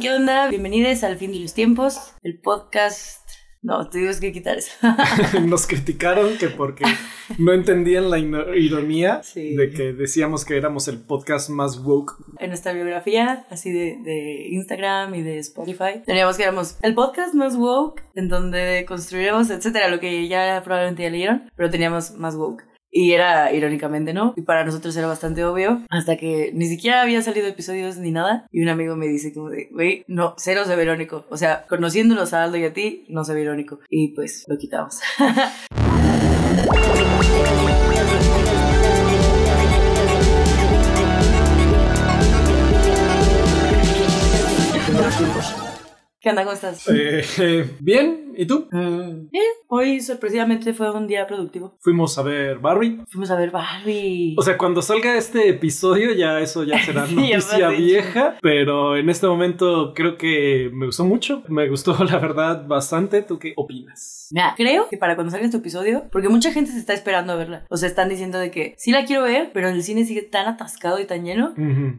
¿Qué onda? Bienvenidos al fin de los tiempos, el podcast. No, tuvimos que quitar eso. Nos criticaron que porque no entendían la ironía Sí. de que decíamos que éramos el podcast más woke. en nuestra biografía, así de, de Instagram y de Spotify, teníamos que éramos el podcast más woke, en donde construiremos, etcétera, lo que ya probablemente ya leyeron, pero teníamos más woke. Y era irónicamente, ¿no? Y para nosotros era bastante obvio, hasta que ni siquiera había salido episodios ni nada. Y un amigo me dice como de, güey, no, cero se ve irónico. O sea, conociéndonos a Aldo y a ti, no se ve irónico. Y pues lo quitamos. ¿Qué onda? ¿Cómo estás? Eh, Bien, ¿y tú? Mm, bien. Hoy sorpresivamente fue un día productivo. Fuimos a ver Barbie. Fuimos a ver Barbie. O sea, cuando salga este episodio ya eso ya será Sí, noticia vieja, pero en este momento creo que me gustó mucho, me gustó la verdad bastante. ¿Tú qué opinas? Mira, creo que para cuando salga este episodio, porque mucha gente se está esperando a verla. O sea, están diciendo de que sí la quiero ver, pero el cine sigue tan atascado y tan lleno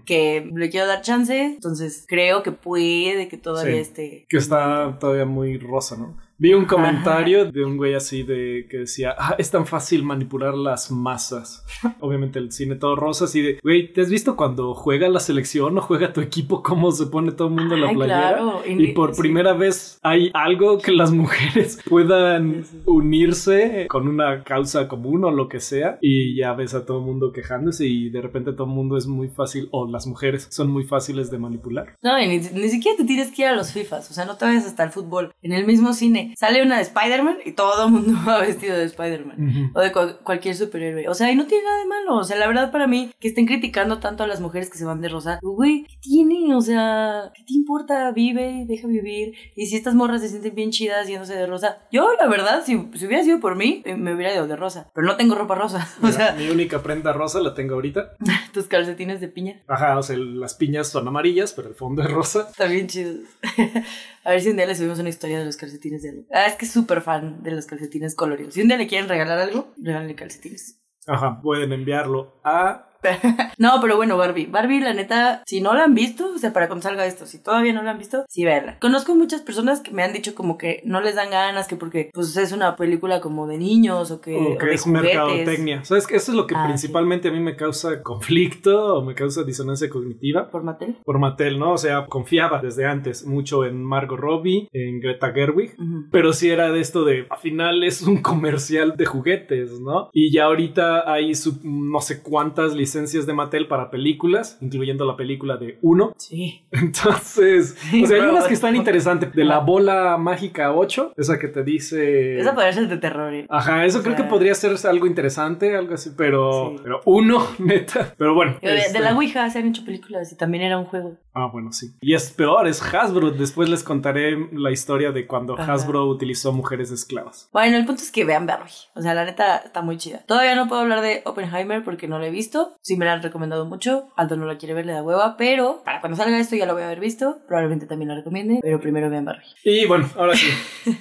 que le quiero dar chance. Entonces creo que puede que todavía Sí. esté. Que está todavía muy rosa, ¿no? Vi un comentario de un güey así de que decía, ah, es tan fácil manipular las masas. Obviamente el cine todo rosa, así de, güey, ¿te has visto cuando juega la selección o juega tu equipo cómo se pone todo el mundo en la Ay, playera? claro. Y por sí. primera vez hay algo que las mujeres puedan unirse con una causa común o lo que sea. Y ya ves a todo el mundo quejándose y de repente todo el mundo es muy fácil, o las mujeres son muy fáciles de manipular. No, y ni, ni siquiera te tienes que ir a los FIFAs, o sea, no te vayas hasta el fútbol. En el mismo cine sale una de Spider-Man y todo el mundo va vestido de Spider-Man. O de cual- cualquier superhéroe. O sea, y no tiene nada de malo. O sea, la verdad para mí, que estén criticando tanto a las mujeres que se van de rosa. Güey, ¿qué tiene? O sea, ¿qué te importa? Vive, deja vivir. Y si estas morras se sienten bien chidas yéndose de rosa. Yo, la verdad, si, si hubiera sido por mí, eh, me hubiera ido de rosa. Pero no tengo ropa rosa. O sea, mi única prenda rosa la tengo ahorita. tus calcetines de piña. Ajá, o sea, las piñas son amarillas, pero el fondo es rosa. Están bien chidos. A ver si un día le subimos una historia de los calcetines de algo. Ah, es que es súper fan de los calcetines coloridos. Si un día le quieren regalar algo, regálenle calcetines. Ajá, pueden enviarlo a... No, pero bueno, Barbie. Barbie, la neta, si no la han visto, o sea, para cuando salga esto, si todavía no la han visto, sí verla. Conozco muchas personas que me han dicho como que no les dan ganas, que porque pues es una película como de niños o que, o o que de es juguetes. mercadotecnia. ¿Sabes? que Eso es lo que Ah, principalmente a mí me causa conflicto o me causa disonancia cognitiva. Por Mattel. Por Mattel, ¿no? O sea, confiaba desde antes mucho en Margot Robbie, en Greta Gerwig. Pero sí era de esto de, al final es un comercial de juguetes, ¿no? Y ya ahorita hay su- no sé cuántas licencias de Mattel para películas, incluyendo la película de Uno. Sí. Entonces, Sí, o sea, hay unas que están interesantes. De la bola mágica 8, esa que te dice... Esa podría ser de terror. ¿eh? Ajá, eso O creo que podría ser algo interesante, algo así, pero, Sí. pero uno, neta. Pero bueno. De, de este- la Ouija se han hecho películas y también era un juego. Ah, bueno, sí. Y es peor, es Hasbro. Después les contaré la historia de cuando Ajá. Hasbro utilizó mujeres esclavas. Bueno, el punto es que vean Barbie. O sea, la neta está muy chida. Todavía no puedo hablar de Oppenheimer porque no la he visto. Sí me la han recomendado mucho. Aldo no la quiere ver, le da hueva. Pero para cuando salga esto ya lo voy a haber visto. Probablemente también la recomiende. Pero primero vean Barbie. Y bueno, ahora sí,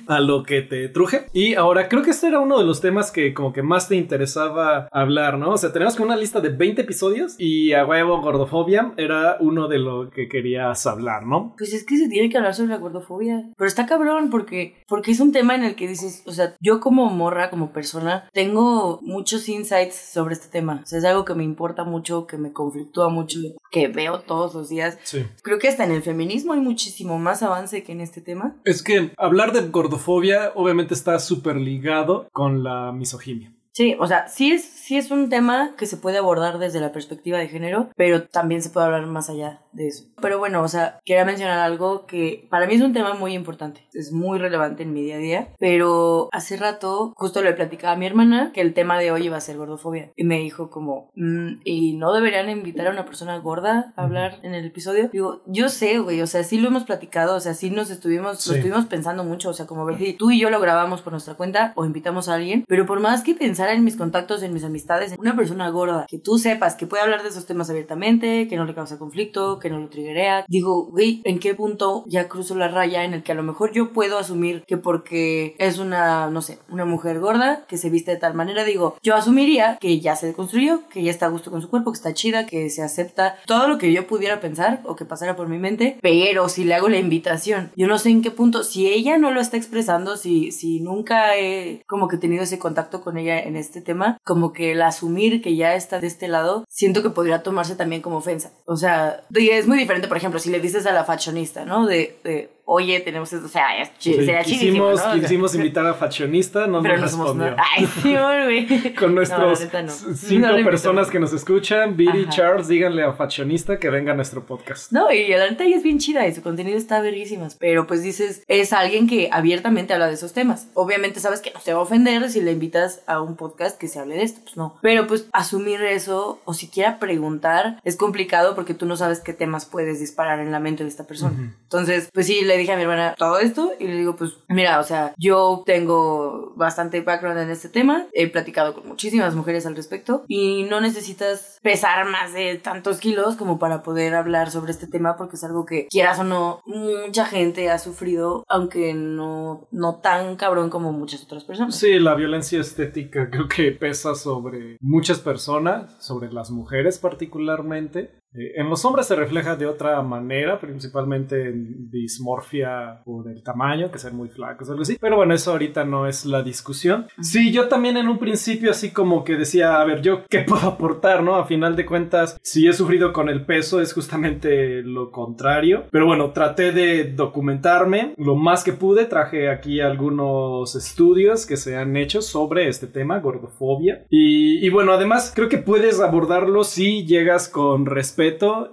a lo que te truje. Y ahora creo que este era uno de los temas que como que más te interesaba hablar, ¿no? O sea, tenemos como una lista de 20 episodios y a huevo gordofobia era uno de lo que querías hablar, ¿no? Pues es que se tiene que hablar sobre la gordofobia. Pero está cabrón porque, porque es un tema en el que dices, o sea, yo como morra, como persona, tengo muchos insights sobre este tema. O sea, es algo que me importa mucho, que me conflictúa mucho, que veo todos los días. Sí. Creo que hasta en el feminismo hay muchísimo más avance que en este tema. Es que hablar de gordofobia obviamente está súper ligado con la misoginia. Sí, o sea, sí es, sí es un tema que se puede abordar desde la perspectiva de género, pero también se puede hablar más allá de eso. Pero bueno, o sea, quería mencionar algo que para mí es un tema muy importante, es muy relevante en mi día a día, pero hace rato justo le platicaba a mi hermana que el tema de hoy iba a ser gordofobia y me dijo como, "Mm, ¿y no deberían invitar a una persona gorda a hablar en el episodio? Digo, yo sé, güey, o sea, sí lo hemos platicado, o sea, sí nos estuvimos, Sí. lo estuvimos pensando mucho, o sea, como ver si tú y yo lo grabamos por nuestra cuenta o invitamos a alguien, pero por más que pensar en mis contactos, en mis amistades, en una persona gorda, que tú sepas que puede hablar de esos temas abiertamente, que no le causa conflicto, que no lo triguea. Digo, güey, ¿en qué punto ya cruzo la raya en el que a lo mejor yo puedo asumir que porque es una, no sé, una mujer gorda que se viste de tal manera, digo, yo asumiría que ya se deconstruyó, que ya está a gusto con su cuerpo, que está chida, que se acepta todo lo que yo pudiera pensar o que pasara por mi mente, pero si le hago la invitación, yo no sé en qué punto, si ella no lo está expresando, si, si nunca he como que tenido ese contacto con ella en este tema, como que el asumir que ya está de este lado, siento que podría tomarse también como ofensa. O sea, es muy diferente, por ejemplo, si le dices a la fashionista, ¿no? De, de oye, tenemos esto, o sea, es ch sería quisimos, ¿no? quisimos invitar a fashionista, no nos respondió. Ay, sí, güey. Con nuestros cinco personas que nos escuchan, Billy, Charles, díganle a fashionista que venga a nuestro podcast. No, y la neta es bien chida y su contenido está verguísimas, pero pues dices, es alguien que abiertamente habla de esos temas. Obviamente sabes que no se va a ofender si le invitas a un podcast que se hable de esto, pues no. Pero pues asumir eso o siquiera preguntar es complicado porque tú no sabes qué temas puedes disparar en la mente de esta persona. Entonces, pues sí, le dije a mi hermana todo esto y le digo, pues mira, o sea, yo tengo bastante background en este tema, he platicado con muchísimas mujeres al respecto y no necesitas pesar más de tantos kilos como para poder hablar sobre este tema porque es algo que quieras o no, mucha gente ha sufrido, aunque no, no tan cabrón como muchas otras personas. Sí, la violencia estética creo que pesa sobre muchas personas, sobre las mujeres particularmente. Eh, en los hombres se refleja de otra manera, principalmente en dismorfia por el tamaño, que ser muy flacos o algo así. Pero bueno, eso ahorita no es la discusión. Sí, yo también en un principio así como que decía, a ver, yo qué puedo aportar, ¿no? A final de cuentas, si he sufrido con el peso es justamente lo contrario. Pero bueno, traté de documentarme lo más que pude. Traje aquí algunos estudios que se han hecho sobre este tema, gordofobia. Y, y bueno, además creo que puedes abordarlo si llegas con respeto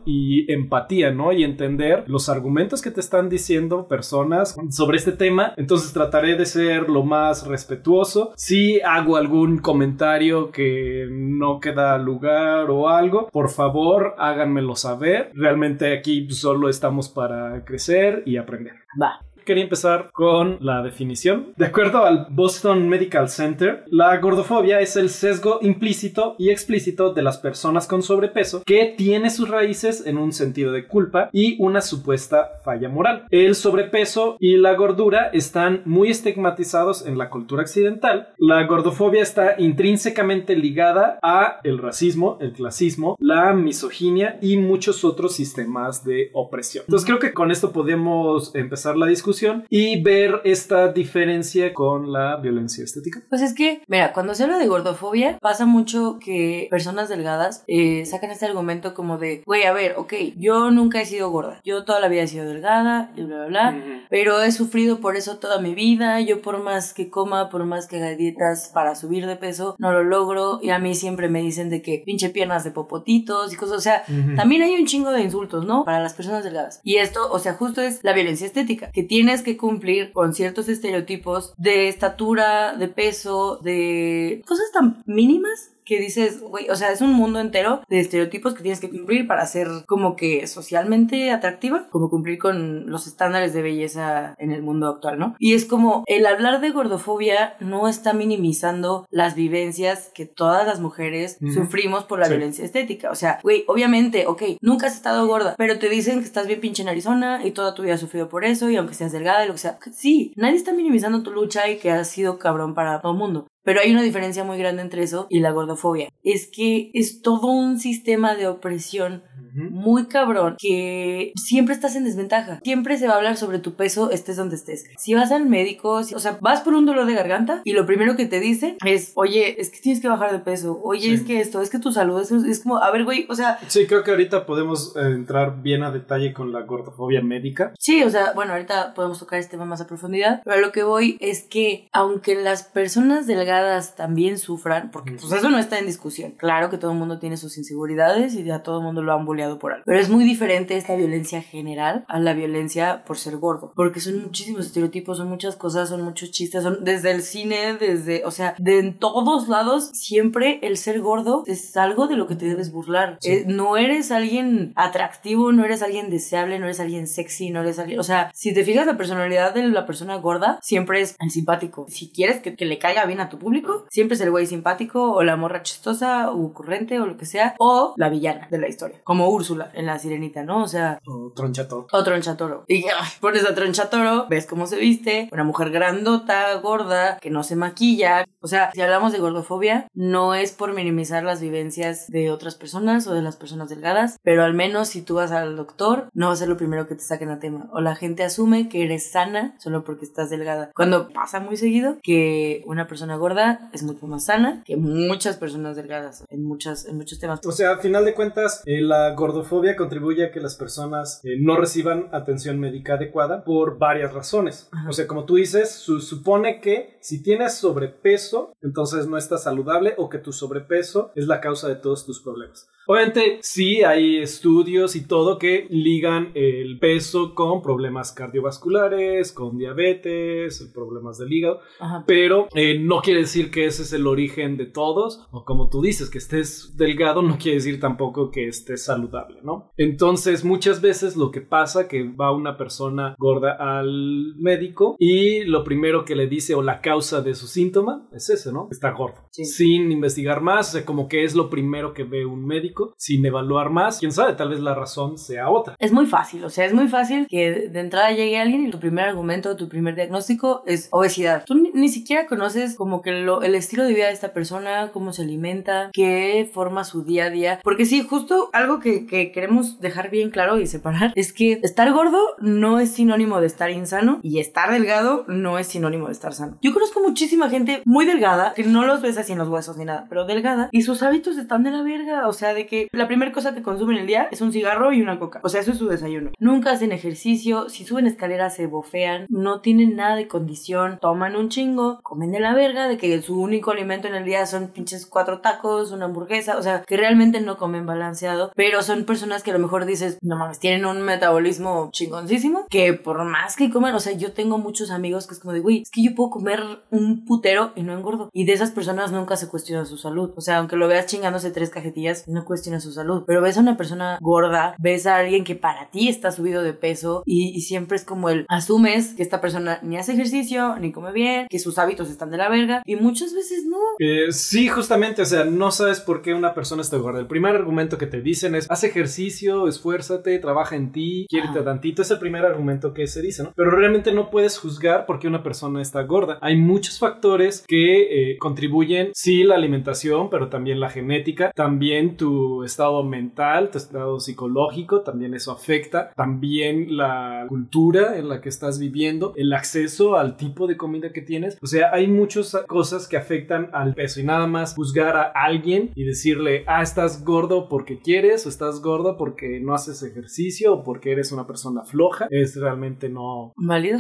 y empatía, ¿no? Y entender los argumentos que te están diciendo personas sobre este tema. Entonces trataré de ser lo más respetuoso. Si hago algún comentario que no queda lugar o algo, por favor háganmelo saber. Realmente aquí solo estamos para crecer y aprender. Va quería empezar con la definición. De acuerdo al Boston Medical Center, la gordofobia es el sesgo implícito y explícito de las personas con sobrepeso que tiene sus raíces en un sentido de culpa y una supuesta falla moral. El sobrepeso y la gordura están muy estigmatizados en la cultura occidental. La gordofobia está intrínsecamente ligada a el racismo, el clasismo, la misoginia y muchos otros sistemas de opresión. Entonces creo que con esto podemos empezar la discusión y ver esta diferencia con la violencia estética? Pues es que, mira, cuando se habla de gordofobia, pasa mucho que personas delgadas eh, sacan este argumento como de, güey, a ver, ok, yo nunca he sido gorda, yo toda la vida he sido delgada y bla, bla, bla, pero he sufrido por eso toda mi vida, yo por más que coma, por más que haga dietas para subir de peso, no lo logro y a mí siempre me dicen de que pinche piernas de popotitos y cosas, o sea, también hay un chingo de insultos, ¿no? Para las personas delgadas. Y esto, o sea, justo es la violencia estética, que tiene tienes que cumplir con ciertos estereotipos de estatura, de peso, de cosas tan mínimas que dices, güey, o sea, es un mundo entero de estereotipos que tienes que cumplir para ser como que socialmente atractiva, como cumplir con los estándares de belleza en el mundo actual, ¿no? Y es como el hablar de gordofobia no está minimizando las vivencias que todas las mujeres sufrimos por la violencia estética. O sea, güey, obviamente, ok, nunca has estado gorda, pero te dicen que estás bien pinche en Arizona y toda tu vida has sufrido por eso y aunque seas delgada y lo que sea, sí, nadie está minimizando tu lucha y que has sido cabrón para todo el mundo. Pero hay una diferencia muy grande entre eso y la gordofobia. Es que es todo un sistema de opresión muy cabrón que siempre estás en desventaja. Siempre se va a hablar sobre tu peso, estés donde estés. Si vas al médico, o sea, vas por un dolor de garganta y lo primero que te dicen es, oye, es que tienes que bajar de peso, oye, es que esto, es que tu salud es, es, como, a ver, güey, o sea... Sí, creo que ahorita podemos eh, entrar bien a detalle con la gordofobia médica. Sí, o sea, bueno, ahorita podemos tocar este tema más a profundidad, pero a lo que voy es que aunque las personas delgadas también sufran, porque pues eso no está en discusión, claro que todo el mundo tiene sus inseguridades y a todo el mundo lo han boleado por algo. Pero es muy diferente esta violencia general a la violencia por ser gordo, porque son muchísimos estereotipos, son muchas cosas, son muchos chistes, son desde el cine, desde, o sea, de en todos lados, siempre el ser gordo es algo de lo que te debes burlar. Eh, no eres alguien atractivo, no eres alguien deseable, no eres alguien sexy, no eres alguien, o sea, si te fijas la personalidad de la persona gorda, siempre es el simpático. Si quieres que, que le caiga bien a tu público, siempre es el güey simpático o la morra chistosa o ocurrente o lo que sea, o la villana de la historia, como Úrsula en La Sirenita, ¿no? O sea... O Tronchatoro. O Tronchatoro. Y ay, pones a Tronchatoro, ves cómo se viste, una mujer grandota, gorda, que no se maquilla. O sea, si hablamos de gordofobia, no es por minimizar las vivencias de otras personas o de las personas delgadas, pero al menos si tú vas al doctor, no va a ser lo primero que te saquen a tema. O la gente asume que eres sana solo porque estás delgada. Cuando pasa muy seguido que una persona gorda es mucho más sana que muchas personas delgadas en, muchas, en muchos temas. O sea, a final de cuentas, eh, la gordofobia contribuye a que las personas eh, no reciban atención médica adecuada por varias razones. O sea, como tú dices, supone que si tienes sobrepeso, entonces no estás saludable o que tu sobrepeso es la causa de todos tus problemas. Obviamente sí hay estudios y todo que ligan el peso con problemas cardiovasculares, con diabetes, problemas del hígado, pero eh, no quiere decir que ese es el origen de todos, o como tú dices, que estés delgado no quiere decir tampoco que estés saludable, ¿no? Entonces muchas veces lo que pasa que va una persona gorda al médico y lo primero que le dice o la causa de su síntoma es ese, ¿no? Está gordo. Sin investigar más, o sea, como que es lo primero que ve un médico sin evaluar más. Quién sabe, tal vez la razón sea otra. Es muy fácil, o sea, es muy fácil que de entrada llegue alguien y tu primer argumento, tu primer diagnóstico es obesidad. Tú ni, siquiera conoces como que el estilo de vida de esta persona, cómo se alimenta, qué forma su día a día. Porque sí, justo algo que, que queremos dejar bien claro y separar es que estar gordo no es sinónimo de estar insano y estar delgado no es sinónimo de estar sano. Yo conozco muchísima gente muy delgada que no los ves así en los huesos ni nada, pero delgada y sus hábitos están de la verga, o sea, de que la primera cosa que consumen el día es un cigarro y una coca. O sea, eso es su desayuno. Nunca hacen ejercicio, si suben escaleras se bofean, no tienen nada de condición, toman un chingo, comen de la verga, de que su único alimento en el día son pinches cuatro tacos, una hamburguesa, o sea, que realmente no comen balanceado, pero son personas que a lo mejor dices, no mames, tienen un metabolismo chingoncísimo, que por más que coman, o sea, yo tengo muchos amigos que es como de, güey, es que yo puedo comer un putero y no engordo. Y de esas personas nunca se cuestiona su salud. O sea, aunque lo veas chingándose tres cajetillas, no cuestiona cuestiona su salud. Pero ves a una persona gorda, ves a alguien que para ti está subido de peso y, siempre es como el asumes que esta persona ni hace ejercicio, ni come bien, que sus hábitos están de la verga y muchas veces no. Eh, sí, justamente, o sea, no sabes por qué una persona está gorda. El primer argumento que te dicen es haz ejercicio, esfuérzate, trabaja en ti, quiérete tantito. Es el primer argumento que se dice, ¿no? Pero realmente no puedes juzgar por qué una persona está gorda. Hay muchos factores que eh, contribuyen, sí, la alimentación, pero también la genética, también tu estado mental, tu estado psicológico, también eso afecta, también la cultura en la que estás viviendo, el acceso al tipo de comida que tienes, o sea, hay muchas cosas que afectan al peso y nada más juzgar a alguien y decirle, ah, estás gordo porque quieres o estás gordo porque no haces ejercicio o porque eres una persona floja, es realmente no... Válido.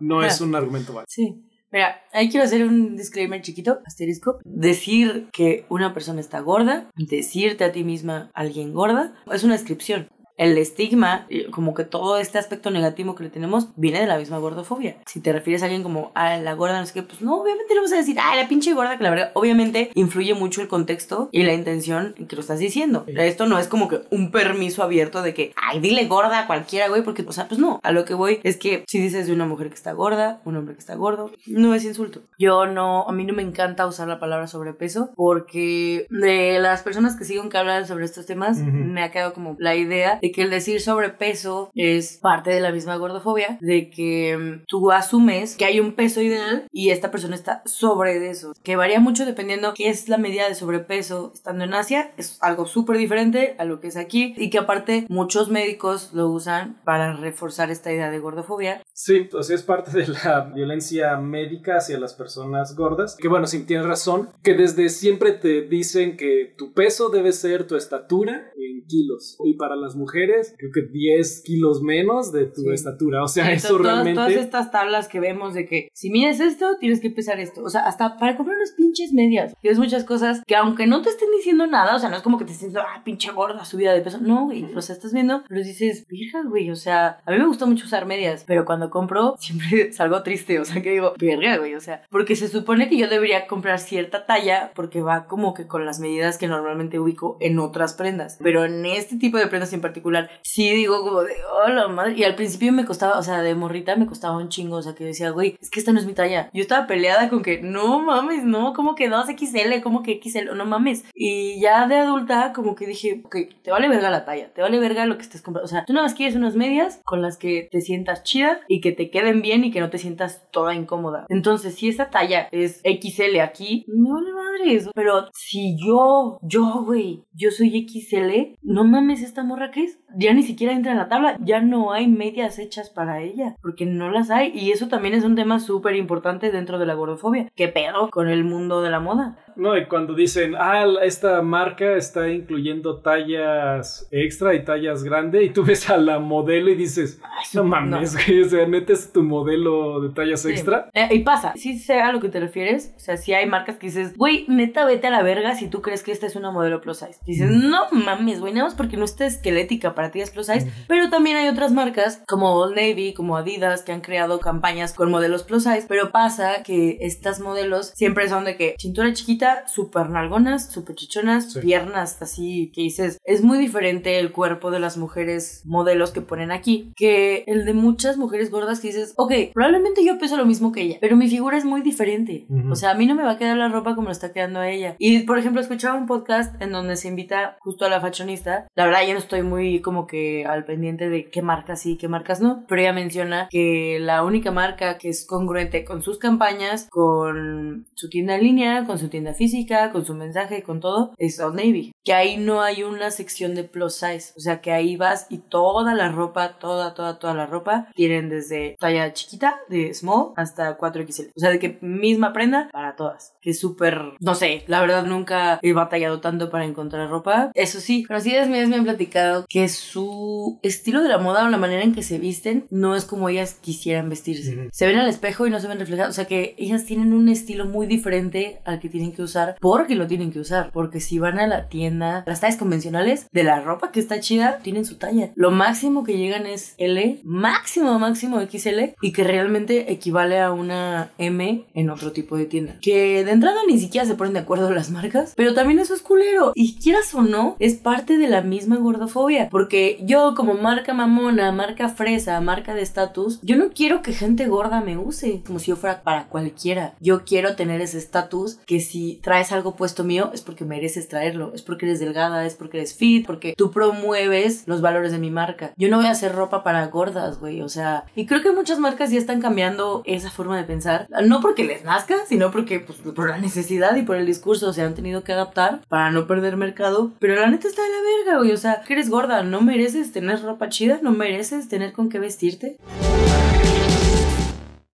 no es un argumento válido. Sí. Mira, ahí quiero hacer un disclaimer chiquito, asterisco. Decir que una persona está gorda, decirte a ti misma alguien gorda, es una descripción el estigma, como que todo este aspecto negativo que le tenemos, viene de la misma gordofobia. Si te refieres a alguien como, a la gorda, no sé qué, pues no, obviamente le vamos a decir, ah, la pinche gorda, que la verdad, obviamente influye mucho el contexto y la intención en que lo estás diciendo. Esto no es como que un permiso abierto de que, ay, dile gorda a cualquiera, güey, porque, o sea, pues no. A lo que voy es que si dices de una mujer que está gorda, un hombre que está gordo, no es insulto. Yo no, a mí no me encanta usar la palabra sobrepeso porque de las personas que sigo que hablan sobre estos temas, me ha quedado como la idea de que el decir sobrepeso es parte de la misma gordofobia, de que mm, tú asumes que hay un peso ideal y esta persona está sobre de eso, que varía mucho dependiendo qué es la medida de sobrepeso. Estando en Asia, es algo súper diferente a lo que es aquí y que aparte muchos médicos lo usan para reforzar esta idea de gordofobia. Sí, pues es parte de la violencia médica hacia las personas gordas, que bueno, sí tienes razón, que desde siempre te dicen que tu peso debe ser tu estatura en kilos y para las mujeres creo que 10 kilos menos de tu estatura. O sea, eso realmente. Todas estas tablas que vemos de que si mides esto, tienes que pesar esto. O sea, hasta para comprar unas pinches medias. Tienes muchas cosas que, aunque no te estén diciendo nada, o sea, no es como que te estés diciendo, ah, pinche gorda, subida de peso. No, güey. O sea, estás viendo, pero dices, verga, güey. O sea, a mí me gusta mucho usar medias, pero cuando compro, siempre salgo triste. O sea, que digo, verga, güey. O sea, porque se supone que yo debería comprar cierta talla porque va como que con las medidas que normalmente ubico en otras prendas. Pero en este tipo de prendas en particular, sí digo como de, oh la madre. Y al principio me costaba, o sea, de morrita me costaba un chingo, o sea, que decía, güey, es que esta no es mi talla. Yo estaba peleada con que, no mames, no, como que 2XL, como que XL, no mames. Y ya de adulta, como que dije, ok, te vale verga la talla, te vale verga lo que estés comprando. O sea, tú nada más quieres unas medias con las que te sientas chida y que te queden bien y que no te sientas toda incómoda. Entonces, si esa talla es XL aquí, no vale madre eso. Pero si yo, yo, güey, yo soy XL, no mames, esta morra que es, ya ni siquiera entra en la tabla, ya no hay medias hechas para ella, porque no las hay. Y eso también es un tema súper importante dentro de la gordofobia. ¿Qué pedo con el mundo de la moda? No, y cuando dicen, ah, esta marca está incluyendo tallas extra y tallas grande, y tú ves a la modelo y dices, no mames, o sea, neta es tu modelo de tallas extra. Eh, y pasa, sí sé a lo que te refieres, o sea, si hay marcas que dices, güey, neta, vete a la verga si tú crees que esta es una modelo plus size. Dices, no mames, güey, nada más porque no está esquelética para ti es plus size, pero también hay otras marcas como Old Navy, como Adidas, que han creado campañas con modelos plus size, pero pasa que estas modelos siempre son de que cintura chiquita, súper nalgonas, súper chichonas, piernas así, que dices, es muy diferente el cuerpo de las mujeres modelos que ponen aquí que el de muchas mujeres gordas que dices, ok, probablemente yo peso lo mismo que ella, pero mi figura es muy diferente. O sea, a mí no me va a quedar la ropa como lo está quedando a ella. Y, por ejemplo, escuchaba un podcast en donde se invita justo a la fashionista. La verdad, yo no estoy muy como que al pendiente de qué marcas sí qué marcas no, pero ella menciona que la única marca que es congruente con sus campañas, con su tienda en línea, con su tienda física, con su mensaje, con todo, es Old Navy. Que ahí no hay una sección de plus size. O sea, que ahí vas y toda la ropa, toda, toda, toda la ropa, tienen desde talla chiquita, de small, hasta 4XL. O sea, de que misma prenda para todas. Que es súper, no sé, la verdad nunca he batallado tanto para encontrar ropa. Eso sí, conocidas mías me han platicado que su estilo de la moda o la manera en que se visten no es como ellas quisieran vestirse. Se ven al espejo y no se ven reflejadas. O sea que ellas tienen un estilo muy diferente al que tienen que usar porque lo tienen que usar. Porque si van a la tienda, las tallas convencionales de la ropa que está chida, tienen su talla. Lo máximo que llegan es L, máximo, máximo XL y que realmente equivale a una M en otro tipo de tienda. Que de entrada ni siquiera se ponen de acuerdo las marcas, pero también eso es culero. Y quieras o no, es parte de la misma gordofobia. Porque yo como marca mamona, marca fresa, marca de estatus, yo no quiero que gente gorda me use como si yo fuera para cualquiera. Yo quiero tener ese estatus que si traes algo puesto mío es porque mereces traerlo, es porque eres delgada, es porque eres fit, porque tú promueves los valores de mi marca. Yo no voy a hacer ropa para gordas, güey, o sea, y creo que muchas marcas ya están cambiando esa forma de pensar, no porque les nazca, sino porque pues, por la necesidad y por el discurso se han tenido que adaptar para no perder mercado, pero la neta está de la verga, güey, o sea, que eres gorda, no mereces tener ropa chida, no mereces tener con qué vestirte.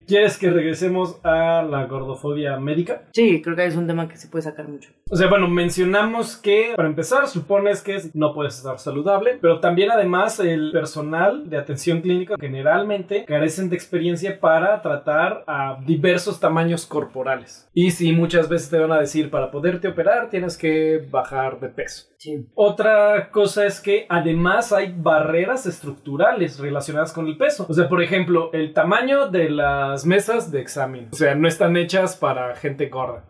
¿Quieres que regresemos a la gordofobia médica? Sí, creo que es un tema que se puede sacar mucho. O sea, bueno, mencionamos que para empezar supones que no puedes estar saludable, pero también además el personal de atención clínica generalmente carecen de experiencia para tratar a diversos tamaños corporales. Y sí, muchas veces te van a decir para poderte operar tienes que bajar de peso. Otra cosa es que además hay barreras estructurales relacionadas con el peso. O sea, por ejemplo, el tamaño de las mesas de examen. O sea, no están hechas para gente gorda.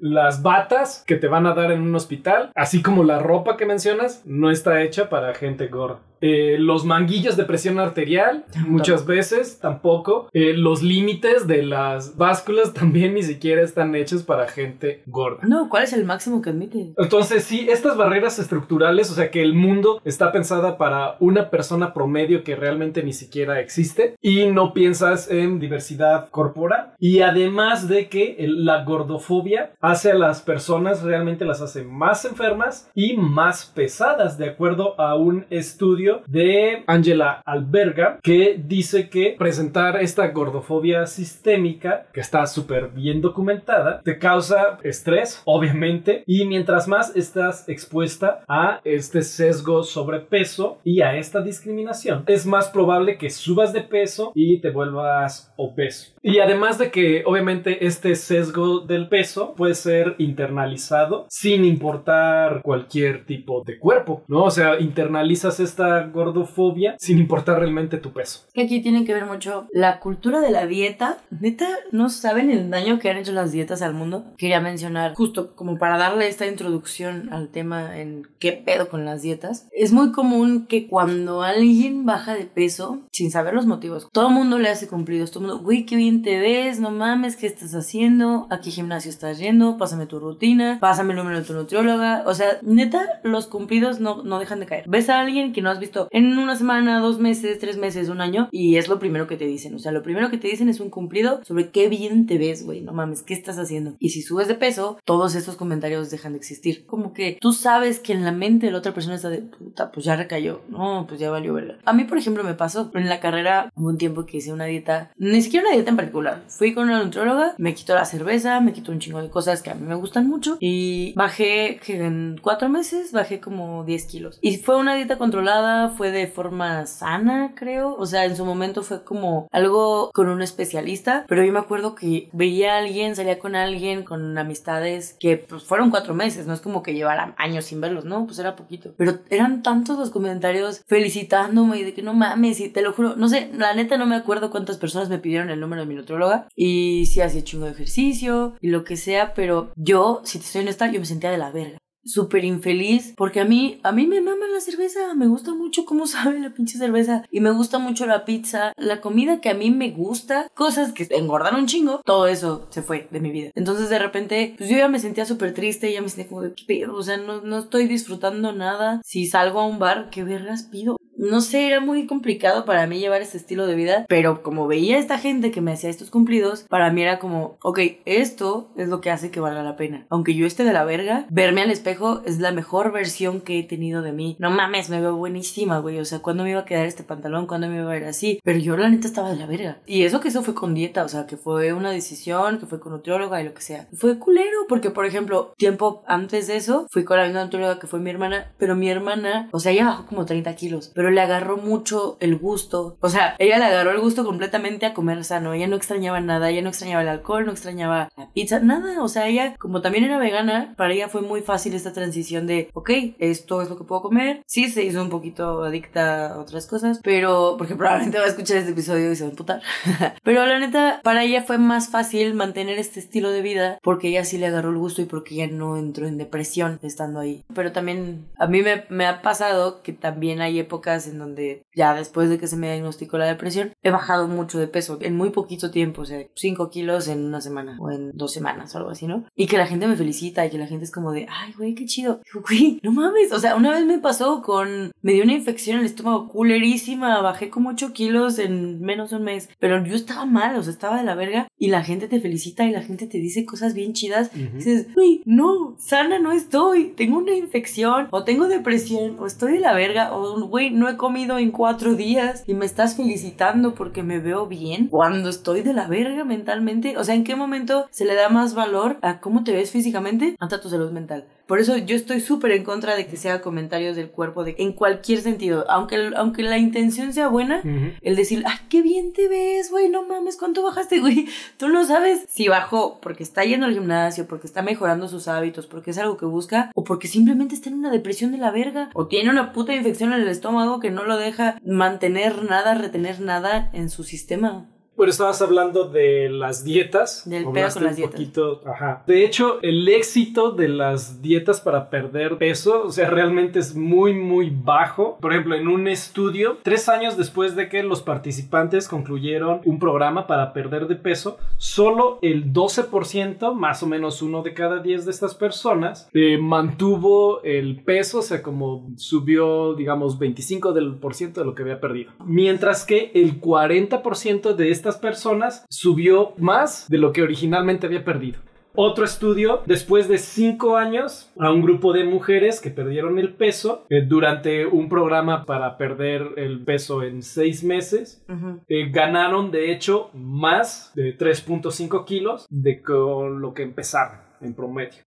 Las batas que te van a dar en un hospital, así como la ropa que mencionas, no está hecha para gente gorda. Eh, los manguillos de presión arterial, muchas veces tampoco. Eh, los límites de las básculas también ni siquiera están hechos para gente gorda. No, ¿cuál es el máximo que admite? Entonces, sí, estas barreras estructurales, o sea que el mundo está pensada para una persona promedio que realmente ni siquiera existe y no piensas en diversidad corporal. Y además de que la gordofobia hace a las personas, realmente las hace más enfermas y más pesadas, de acuerdo a un estudio de Angela Alberga, que dice que presentar esta gordofobia sistémica, que está súper bien documentada, te causa estrés, obviamente, y mientras más estás expuesta a este sesgo sobrepeso y a esta discriminación, es más probable que subas de peso y te vuelvas obeso. Y además de que, obviamente, este sesgo del peso puede ser internalizado sin importar cualquier tipo de cuerpo, ¿no? O sea, internalizas esta gordofobia sin importar realmente tu peso. Aquí tiene que ver mucho la cultura de la dieta. Neta, no saben el daño que han hecho las dietas al mundo. Quería mencionar, justo como para darle esta introducción al tema en qué pedo con las dietas. Es muy común que cuando alguien baja de peso, sin saber los motivos, todo el mundo le hace cumplidos. Todo el mundo, güey, qué bien te ves, no mames, ¿qué estás haciendo? ¿A qué gimnasio estás yendo? Pásame tu rutina, pásame el número de tu nutrióloga. O sea, neta, los cumplidos no, no dejan de caer. Ves a alguien que no has visto en una semana, dos meses, tres meses, un año, y es lo primero que te dicen. O sea, lo primero que te dicen es un cumplido sobre qué bien te ves, güey. No mames, ¿qué estás haciendo? Y si subes de peso, todos estos comentarios dejan de existir. Como que tú sabes que en la mente de la otra persona está de puta, pues ya recayó. No, pues ya valió verga. A mí, por ejemplo, me pasó en la carrera, hubo un tiempo que hice una dieta, ni siquiera una dieta en particular. Fui con una nutróloga, me quitó la cerveza, me quitó un chingo de cosas que a mí me gustan mucho y bajé que en cuatro meses, bajé como 10 kilos. Y fue una dieta controlada, fue de forma sana, creo. O sea, en su momento fue como algo con un especialista, pero yo me acuerdo que veía a alguien, salía con alguien, con amistades que pues fueron cuatro meses, no es como que llevara años sin verlos, no, pues era poquito. Pero eran tantos los comentarios felicitándome y de que no mames, y te lo juro, no sé, la neta no me acuerdo cuántas personas me pidieron el número de mi nutróloga y si hacía chingo de ejercicio y lo que sea, pero yo, si te estoy honesta, yo me sentía de la verga. Súper infeliz porque a mí a mí me mama la cerveza me gusta mucho cómo sabe la pinche cerveza y me gusta mucho la pizza la comida que a mí me gusta cosas que engordan un chingo todo eso se fue de mi vida. Entonces de repente pues yo ya me sentía súper triste ya me sentía como de qué pedo o sea no, no estoy disfrutando nada. Si salgo a un bar qué vergas pido no sé, era muy complicado para mí llevar este estilo de vida, pero como veía a esta gente que me hacía estos cumplidos, para mí era como, ok, esto es lo que hace que valga la pena. Aunque yo esté de la verga, verme al espejo es la mejor versión que he tenido de mí. No mames, me veo buenísima, güey. O sea, ¿cuándo me iba a quedar este pantalón? ¿Cuándo me iba a ver así? Pero yo la neta estaba de la verga. Y eso que eso fue con dieta, o sea, que fue una decisión, que fue con nutrióloga y lo que sea. Fue culero, porque por ejemplo, tiempo antes de eso, fui con la misma nutrióloga que fue mi hermana, pero mi hermana, o sea, ella bajó como 30 kilos, pero le agarró mucho el gusto. O sea, ella le agarró el gusto completamente a comer sano. Ella no extrañaba nada, ella no extrañaba el alcohol, no extrañaba la pizza, nada. O sea, ella, como también era vegana, para ella fue muy fácil esta transición de, ok, esto es lo que puedo comer. Sí, se hizo un poquito adicta a otras cosas, pero, porque probablemente va a escuchar este episodio y se va a emputar. pero la neta, para ella fue más fácil mantener este estilo de vida porque ella sí le agarró el gusto y porque ella no entró en depresión estando ahí. Pero también a mí me, me ha pasado que también hay épocas en donde ya después de que se me diagnosticó la depresión, he bajado mucho de peso en muy poquito tiempo, o sea, 5 kilos en una semana o en dos semanas o algo así, ¿no? Y que la gente me felicita y que la gente es como de, ay, güey, qué chido. Digo, güey, no mames, o sea, una vez me pasó con, me dio una infección en el estómago culerísima, bajé como 8 kilos en menos de un mes, pero yo estaba mal, o sea, estaba de la verga y la gente te felicita y la gente te dice cosas bien chidas. dices, güey, no, sana no estoy, tengo una infección o tengo depresión o estoy de la verga o, güey, no he comido en cuatro días y me estás felicitando porque me veo bien cuando estoy de la verga mentalmente. O sea, ¿en qué momento se le da más valor a cómo te ves físicamente hasta tu salud mental? Por eso yo estoy súper en contra de que sea comentarios del cuerpo de, en cualquier sentido. Aunque, aunque la intención sea buena, el decir, ¡ay, qué bien te ves, güey! No mames, ¿cuánto bajaste, güey? Tú no sabes si bajó porque está yendo al gimnasio, porque está mejorando sus hábitos, porque es algo que busca, o porque simplemente está en una depresión de la verga, o tiene una puta infección en el estómago que no lo deja mantener nada, retener nada en su sistema. Pero estabas hablando de las dietas. Del pedo con las dietas. Poquito, ajá. De hecho, el éxito de las dietas para perder peso, o sea, realmente es muy, muy bajo. Por ejemplo, en un estudio, tres años después de que los participantes concluyeron un programa para perder de peso, solo el 12%, más o menos uno de cada diez de estas personas, eh, mantuvo el peso, o sea, como subió, digamos, 25% del por ciento de lo que había perdido. Mientras que el 40% de estas personas subió más de lo que originalmente había perdido. Otro estudio, después de cinco años, a un grupo de mujeres que perdieron el peso eh, durante un programa para perder el peso en seis meses, eh, ganaron de hecho más de 3.5 kilos de con lo que empezaron en promedio.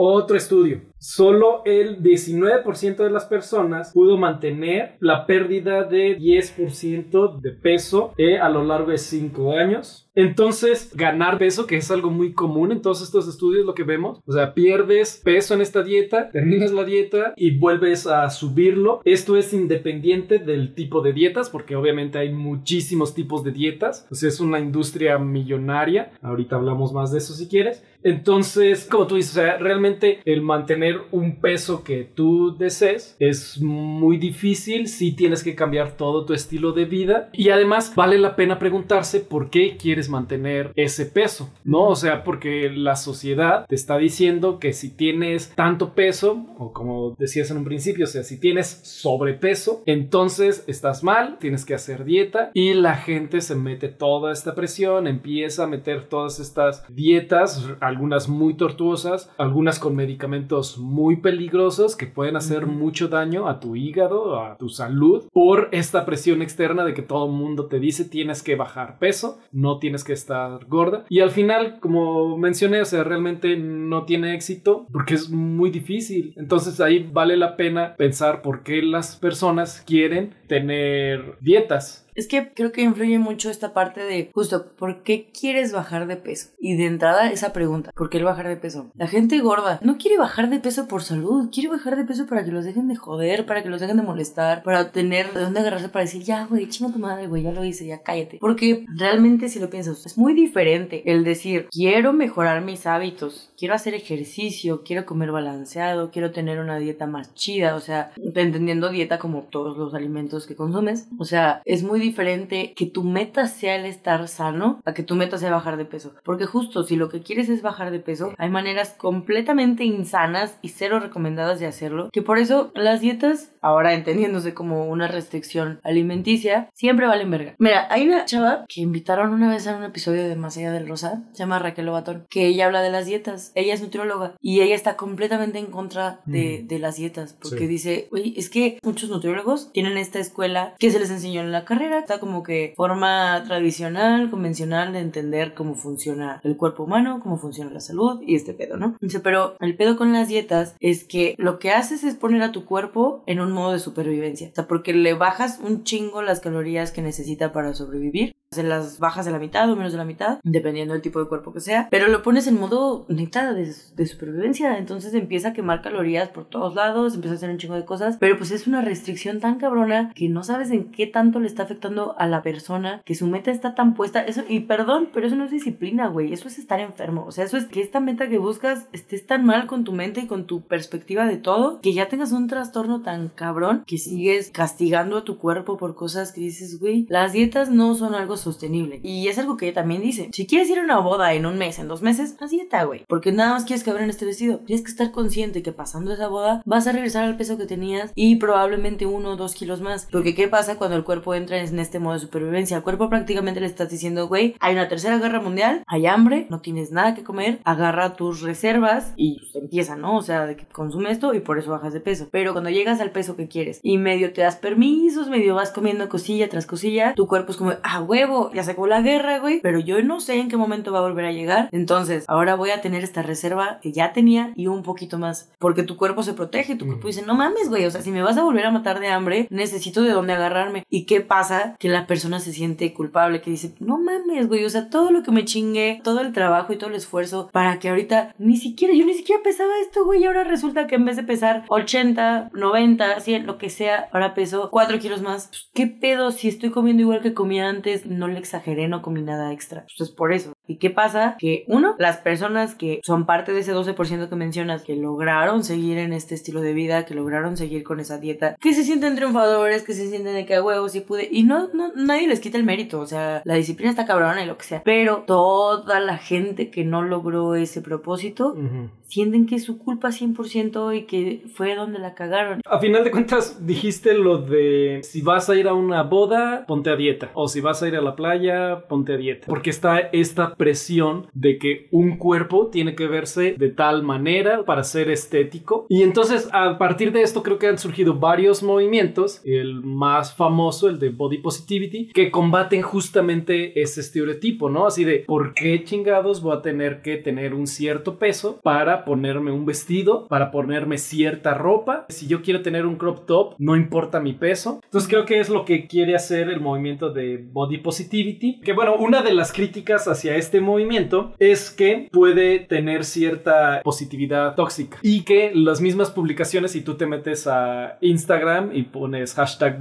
Otro estudio. Solo el 19% de las personas pudo mantener la pérdida de 10% de peso eh, a lo largo de 5 años. Entonces, ganar peso, que es algo muy común en todos estos estudios, lo que vemos, o sea, pierdes peso en esta dieta, terminas la dieta y vuelves a subirlo. Esto es independiente del tipo de dietas, porque obviamente hay muchísimos tipos de dietas. Es una industria millonaria. Ahorita hablamos más de eso si quieres. Entonces, como tú dices, o sea, realmente el mantener un peso que tú desees es muy difícil si tienes que cambiar todo tu estilo de vida y además vale la pena preguntarse por qué quieres mantener ese peso, ¿no? O sea, porque la sociedad te está diciendo que si tienes tanto peso o como decías en un principio, o sea, si tienes sobrepeso, entonces estás mal, tienes que hacer dieta y la gente se mete toda esta presión, empieza a meter todas estas dietas algunas muy tortuosas, algunas con medicamentos muy peligrosos que pueden hacer mucho daño a tu hígado, a tu salud, por esta presión externa de que todo el mundo te dice tienes que bajar peso, no tienes que estar gorda. Y al final, como mencioné, o sea, realmente no tiene éxito porque es muy difícil. Entonces ahí vale la pena pensar por qué las personas quieren tener dietas es que creo que influye mucho esta parte de justo, ¿por qué quieres bajar de peso? Y de entrada esa pregunta, ¿por qué el bajar de peso? La gente gorda no quiere bajar de peso por salud, quiere bajar de peso para que los dejen de joder, para que los dejen de molestar, para tener de dónde agarrarse para decir, ya, güey, chinga tu madre, güey, ya lo hice, ya cállate. Porque realmente si lo piensas, es muy diferente el decir, quiero mejorar mis hábitos, quiero hacer ejercicio, quiero comer balanceado, quiero tener una dieta más chida, o sea, entendiendo dieta como todos los alimentos que consumes, o sea, es muy diferente que tu meta sea el estar sano a que tu meta sea bajar de peso. Porque justo si lo que quieres es bajar de peso, hay maneras completamente insanas y cero recomendadas de hacerlo. Que por eso las dietas, ahora entendiéndose como una restricción alimenticia, siempre valen verga. Mira, hay una chava que invitaron una vez a un episodio de Más allá del Rosa, se llama Raquel Lobatón, que ella habla de las dietas. Ella es nutrióloga y ella está completamente en contra de, mm. de las dietas porque dice, oye, es que muchos nutriólogos tienen esta escuela que se les enseñó en la carrera está como que forma tradicional, convencional de entender cómo funciona el cuerpo humano, cómo funciona la salud y este pedo, ¿no? Dice, pero el pedo con las dietas es que lo que haces es poner a tu cuerpo en un modo de supervivencia. O sea, porque le bajas un chingo las calorías que necesita para sobrevivir se las bajas de la mitad o menos de la mitad, dependiendo del tipo de cuerpo que sea, pero lo pones en modo neta de, supervivencia, entonces empieza a quemar calorías por todos lados, empieza a hacer un chingo de cosas, pero pues es una restricción tan cabrona que no sabes en qué tanto le está afectando a la persona, que su meta está tan puesta, eso, y perdón, pero eso no es disciplina, güey, eso es estar enfermo, o sea, eso es que esta meta que buscas estés tan mal con tu mente y con tu perspectiva de todo, que ya tengas un trastorno tan cabrón que sigues castigando a tu cuerpo por cosas que dices, güey, las dietas no son algo sostenible. Y es algo que ella también dice. Si quieres ir a una boda en un mes, en dos meses, haz dieta, güey. Porque nada más quieres caber en este vestido. Tienes que estar consciente que pasando esa boda vas a regresar al peso que tenías y probablemente uno o dos kilos más. Porque ¿qué pasa cuando el cuerpo entra en este modo de supervivencia? Al cuerpo prácticamente le estás diciendo, güey, hay una tercera guerra mundial, hay hambre, no tienes nada que comer, agarra tus reservas y pues, empieza, ¿no? O sea, de que consume esto y por eso bajas de peso. Pero cuando llegas al peso que quieres y medio te das permisos, medio vas comiendo cosilla tras cosilla, tu cuerpo es como, ah, huevo, ya sacó la guerra, güey, pero yo no sé en qué momento va a volver a llegar. Entonces, ahora voy a tener esta reserva que ya tenía y un poquito más. Porque tu cuerpo se protege, tu cuerpo dice, no mames, güey, o sea, si me vas a volver a matar de hambre, necesito de dónde agarrarme. ¿Y qué pasa? Que la persona se siente culpable, que dice, no mames, güey, o sea, todo lo que me chingue, todo el trabajo y todo el esfuerzo para que ahorita ni siquiera, yo ni siquiera pesaba esto, güey, y ahora resulta que en vez de pesar 80, 90, 100, lo que sea, ahora peso 4 kilos más. Pues, ¿Qué pedo si estoy comiendo igual que comía antes? No le exageré, no comí nada extra. Entonces, por eso. ¿Y qué pasa? Que uno, las personas que son parte de ese 12% que mencionas, que lograron seguir en este estilo de vida, que lograron seguir con esa dieta, que se sienten triunfadores, que se sienten de que a huevos y pude. Y no, no, nadie les quita el mérito. O sea, la disciplina está cabrona y lo que sea. Pero toda la gente que no logró ese propósito, sienten que es su culpa 100% y que fue donde la cagaron. A final de cuentas, dijiste lo de si vas a ir a una boda, ponte a dieta. O si vas a ir a la playa, ponte a dieta. Porque está esta presión de que un cuerpo tiene que verse de tal manera para ser estético. Y entonces a partir de esto creo que han surgido varios movimientos, el más famoso, el de Body Positivity, que combaten justamente ese estereotipo, ¿no? Así de, ¿por qué chingados voy a tener que tener un cierto peso para ponerme un vestido, para ponerme cierta ropa? Si yo quiero tener un crop top, no importa mi peso. Entonces creo que es lo que quiere hacer el movimiento de Body Positivity. Que bueno, una de las críticas hacia este movimiento es que puede tener cierta positividad tóxica y que las mismas publicaciones, si tú te metes a Instagram y pones hashtag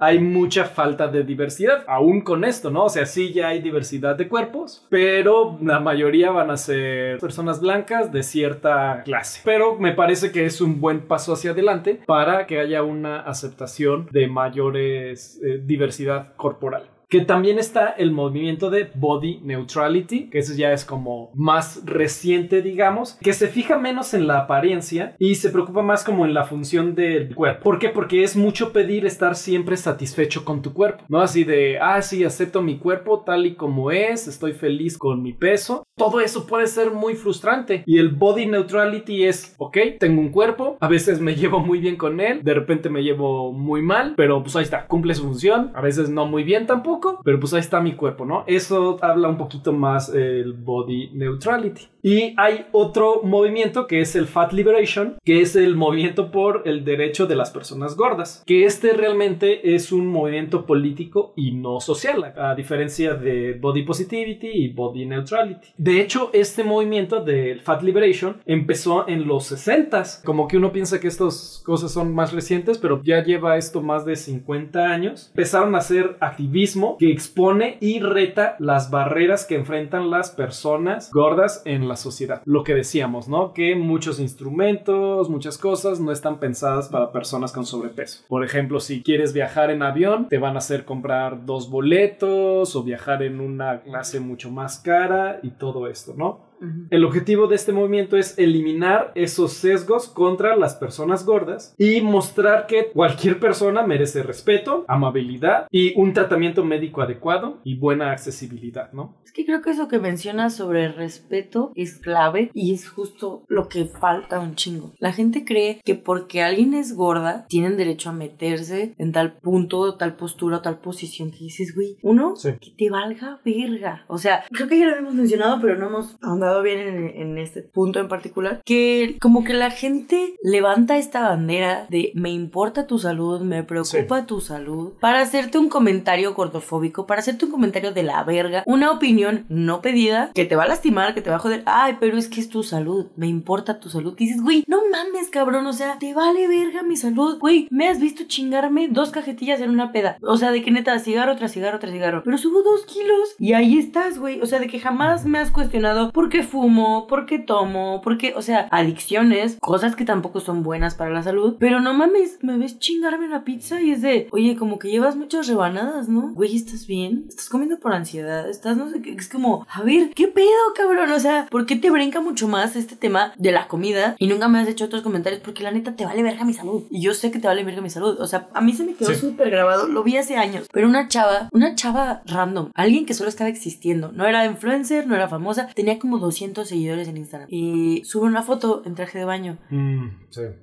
hay mucha falta de diversidad. Aún con esto, ¿no? O sea, sí ya hay diversidad de cuerpos, pero la mayoría van a ser personas blancas de cierta clase. Pero me parece que es un buen paso hacia adelante para que haya una aceptación de mayores eh, diversidad corporal que también está el movimiento de body neutrality, que eso ya es como más reciente, digamos, que se fija menos en la apariencia y se preocupa más como en la función del cuerpo. ¿Por qué? Porque es mucho pedir estar siempre satisfecho con tu cuerpo, ¿no? Así de, ah, sí, acepto mi cuerpo tal y como es, estoy feliz con mi peso. Todo eso puede ser muy frustrante. Y el body neutrality es, ok, tengo un cuerpo, a veces me llevo muy bien con él, de repente me llevo muy mal, pero pues ahí está, cumple su función, a veces no muy bien tampoco pero pues ahí está mi cuerpo, ¿no? Eso habla un poquito más el body neutrality. Y hay otro movimiento que es el Fat Liberation, que es el movimiento por el derecho de las personas gordas, que este realmente es un movimiento político y no social, a diferencia de Body Positivity y Body Neutrality. De hecho, este movimiento del Fat Liberation empezó en los 60s, como que uno piensa que estas cosas son más recientes, pero ya lleva esto más de 50 años. Empezaron a hacer activismo que expone y reta las barreras que enfrentan las personas gordas en la sociedad. Lo que decíamos, ¿no? Que muchos instrumentos, muchas cosas no están pensadas para personas con sobrepeso. Por ejemplo, si quieres viajar en avión, te van a hacer comprar dos boletos o viajar en una clase mucho más cara y todo esto, ¿no? El objetivo de este movimiento es eliminar esos sesgos contra las personas gordas y mostrar que cualquier persona merece respeto, amabilidad y un tratamiento médico adecuado y buena accesibilidad, ¿no? Es que creo que eso que mencionas sobre el respeto es clave y es justo lo que falta un chingo. La gente cree que porque alguien es gorda, tienen derecho a meterse en tal punto, tal postura, tal posición que dices, güey, uno, que te valga verga. O sea, creo que ya lo habíamos mencionado, pero no hemos ahondado bien en, este punto en particular, que como que la gente levanta esta bandera de me importa tu salud, me preocupa tu salud, para hacerte un comentario gordofóbico, para hacerte un comentario de la verga, una opinión no pedida que te va a lastimar, que te va a joder, ay, pero es que es tu salud, me importa tu salud. Y dices, güey, no mames, cabrón, o sea, te vale verga mi salud, güey, me has visto chingarme dos cajetillas en una peda, o sea, de que neta, cigarro tras cigarro tras cigarro, pero subo dos kilos y ahí estás, güey, o sea, de que jamás me has cuestionado por qué fumo, porque tomo, porque, o sea, adicciones, cosas que tampoco son buenas para la salud. Pero no mames, me ves chingarme una pizza y es de, oye, como que llevas muchas rebanadas, ¿no? Güey, ¿estás bien? ¿Estás comiendo por ansiedad? ¿Estás no sé qué? Es como, a ver, ¿qué pedo, cabrón? O sea, ¿por qué te brinca mucho más este tema de la comida y nunca me has hecho otros comentarios? Porque la neta te vale verga mi salud. Y yo sé que te vale verga mi salud. O sea, a mí se me quedó súper grabado. Lo vi hace años. Pero una chava, una chava random, alguien que solo estaba existiendo. No era influencer, no era famosa, tenía como 200 seguidores en Instagram. Y sube una foto en traje de baño. Mm,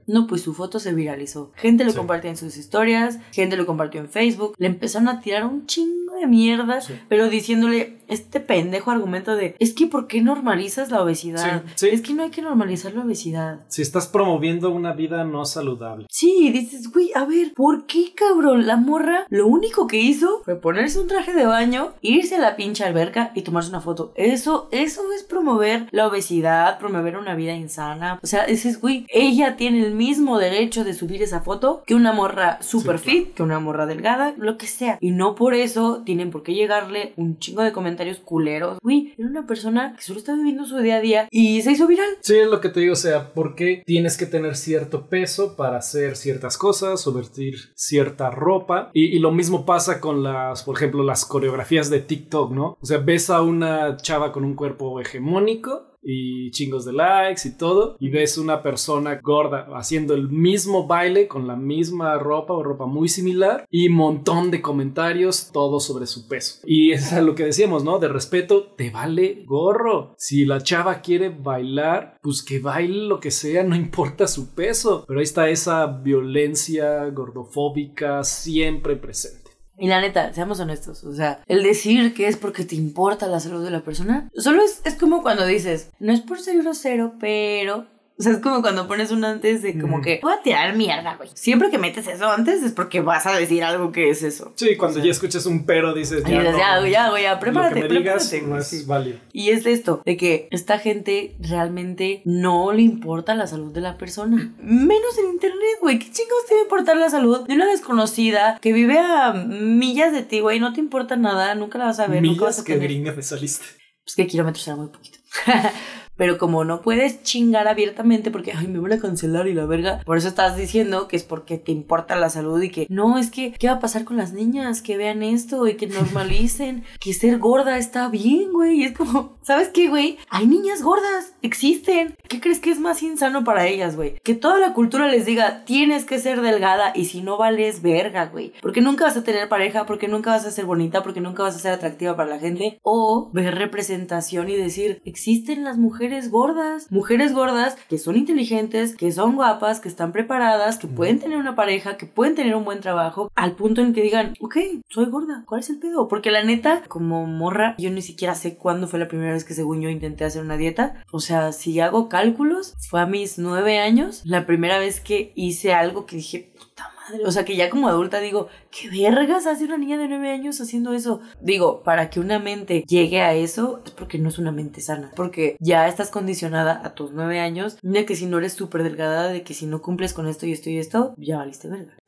no, pues su foto se viralizó. Gente lo compartió en sus historias, gente lo compartió en Facebook. Le empezaron a tirar un chingo de mierda, pero diciéndole este pendejo argumento de es que ¿por qué normalizas la obesidad? Es que no hay que normalizar la obesidad. Si estás promoviendo una vida no saludable. Sí, dices, güey, a ver, ¿por qué cabrón? La morra lo único que hizo fue ponerse un traje de baño, irse a la pinche alberca y tomarse una foto. Eso, eso es promover la obesidad, promover una vida insana. O sea, ese es, güey, ella tiene el mismo derecho de subir esa foto que una morra super fit, que una morra delgada, lo que sea. Y no por eso tienen por qué llegarle un chingo de comentarios culeros. Güey, era una persona que solo está viviendo su día a día y se hizo viral. Sí, es lo que te digo, o sea, ¿por qué tienes que tener cierto peso para hacer ciertas cosas o vestir cierta ropa? Y lo mismo pasa con las, por ejemplo, las coreografías de TikTok, ¿no? O sea, ves a una chava con un cuerpo hegemónico y chingos de likes y todo, y ves una persona gorda haciendo el mismo baile con la misma ropa o ropa muy similar y montón de comentarios, todo sobre su peso. Y es lo que decíamos, ¿no? De respeto, te vale gorro. Si la chava quiere bailar, pues que baile lo que sea, no importa su peso. Pero ahí está esa violencia gordofóbica siempre presente. Y la neta, seamos honestos, o sea, el decir que es porque te importa la salud de la persona, solo es, es como cuando dices, no es por ser grosero, pero o sea, es como cuando pones un antes de como que voy a tirar mierda, güey. Siempre que metes eso antes es porque vas a decir algo que es eso. Sí, cuando ya escuchas un pero dices ya. no, ya, ya, güey, ya, prepárate. Lo que me digas no es válido. Y es esto, de que esta gente realmente no le importa la salud de la persona. Menos en internet, güey. ¿Qué chingos te va a importar la salud de una desconocida que vive a millas de ti, güey? No te importa nada, nunca la vas a ver. Millas nunca vas a que gringa me saliste. Pues que kilómetros era muy poquito. Pero como no puedes chingar abiertamente porque, ay, me van a cancelar y la verga, por eso estás diciendo que es porque te importa la salud y que no, es que, ¿qué va a pasar con las niñas? Que vean esto y que normalicen que ser gorda está bien, güey. Y es como, ¿sabes qué, güey? Hay niñas gordas, existen. ¿Qué crees que es más insano para ellas, güey? Que toda la cultura les diga, tienes que ser delgada y si no vales verga, güey. Porque nunca vas a tener pareja, porque nunca vas a ser bonita, porque nunca vas a ser atractiva para la gente. O ver representación y decir, existen las mujeres gordas, mujeres gordas que son inteligentes, que son guapas, que están preparadas, que pueden tener una pareja, que pueden tener un buen trabajo, al punto en que digan, ok, soy gorda, ¿cuál es el pedo? Porque la neta, como morra, yo ni siquiera sé cuándo fue la primera vez que según yo intenté hacer una dieta. O sea, si hago cálculos, fue a mis nueve años, la primera vez que hice algo que dije, o sea, que ya como adulta digo, ¿qué vergas hace una niña de nueve años haciendo eso? Digo, para que una mente llegue a eso es porque no es una mente sana, porque ya estás condicionada a tus nueve años de que si no eres súper delgada, de que si no cumples con esto y esto y esto, ya valiste verga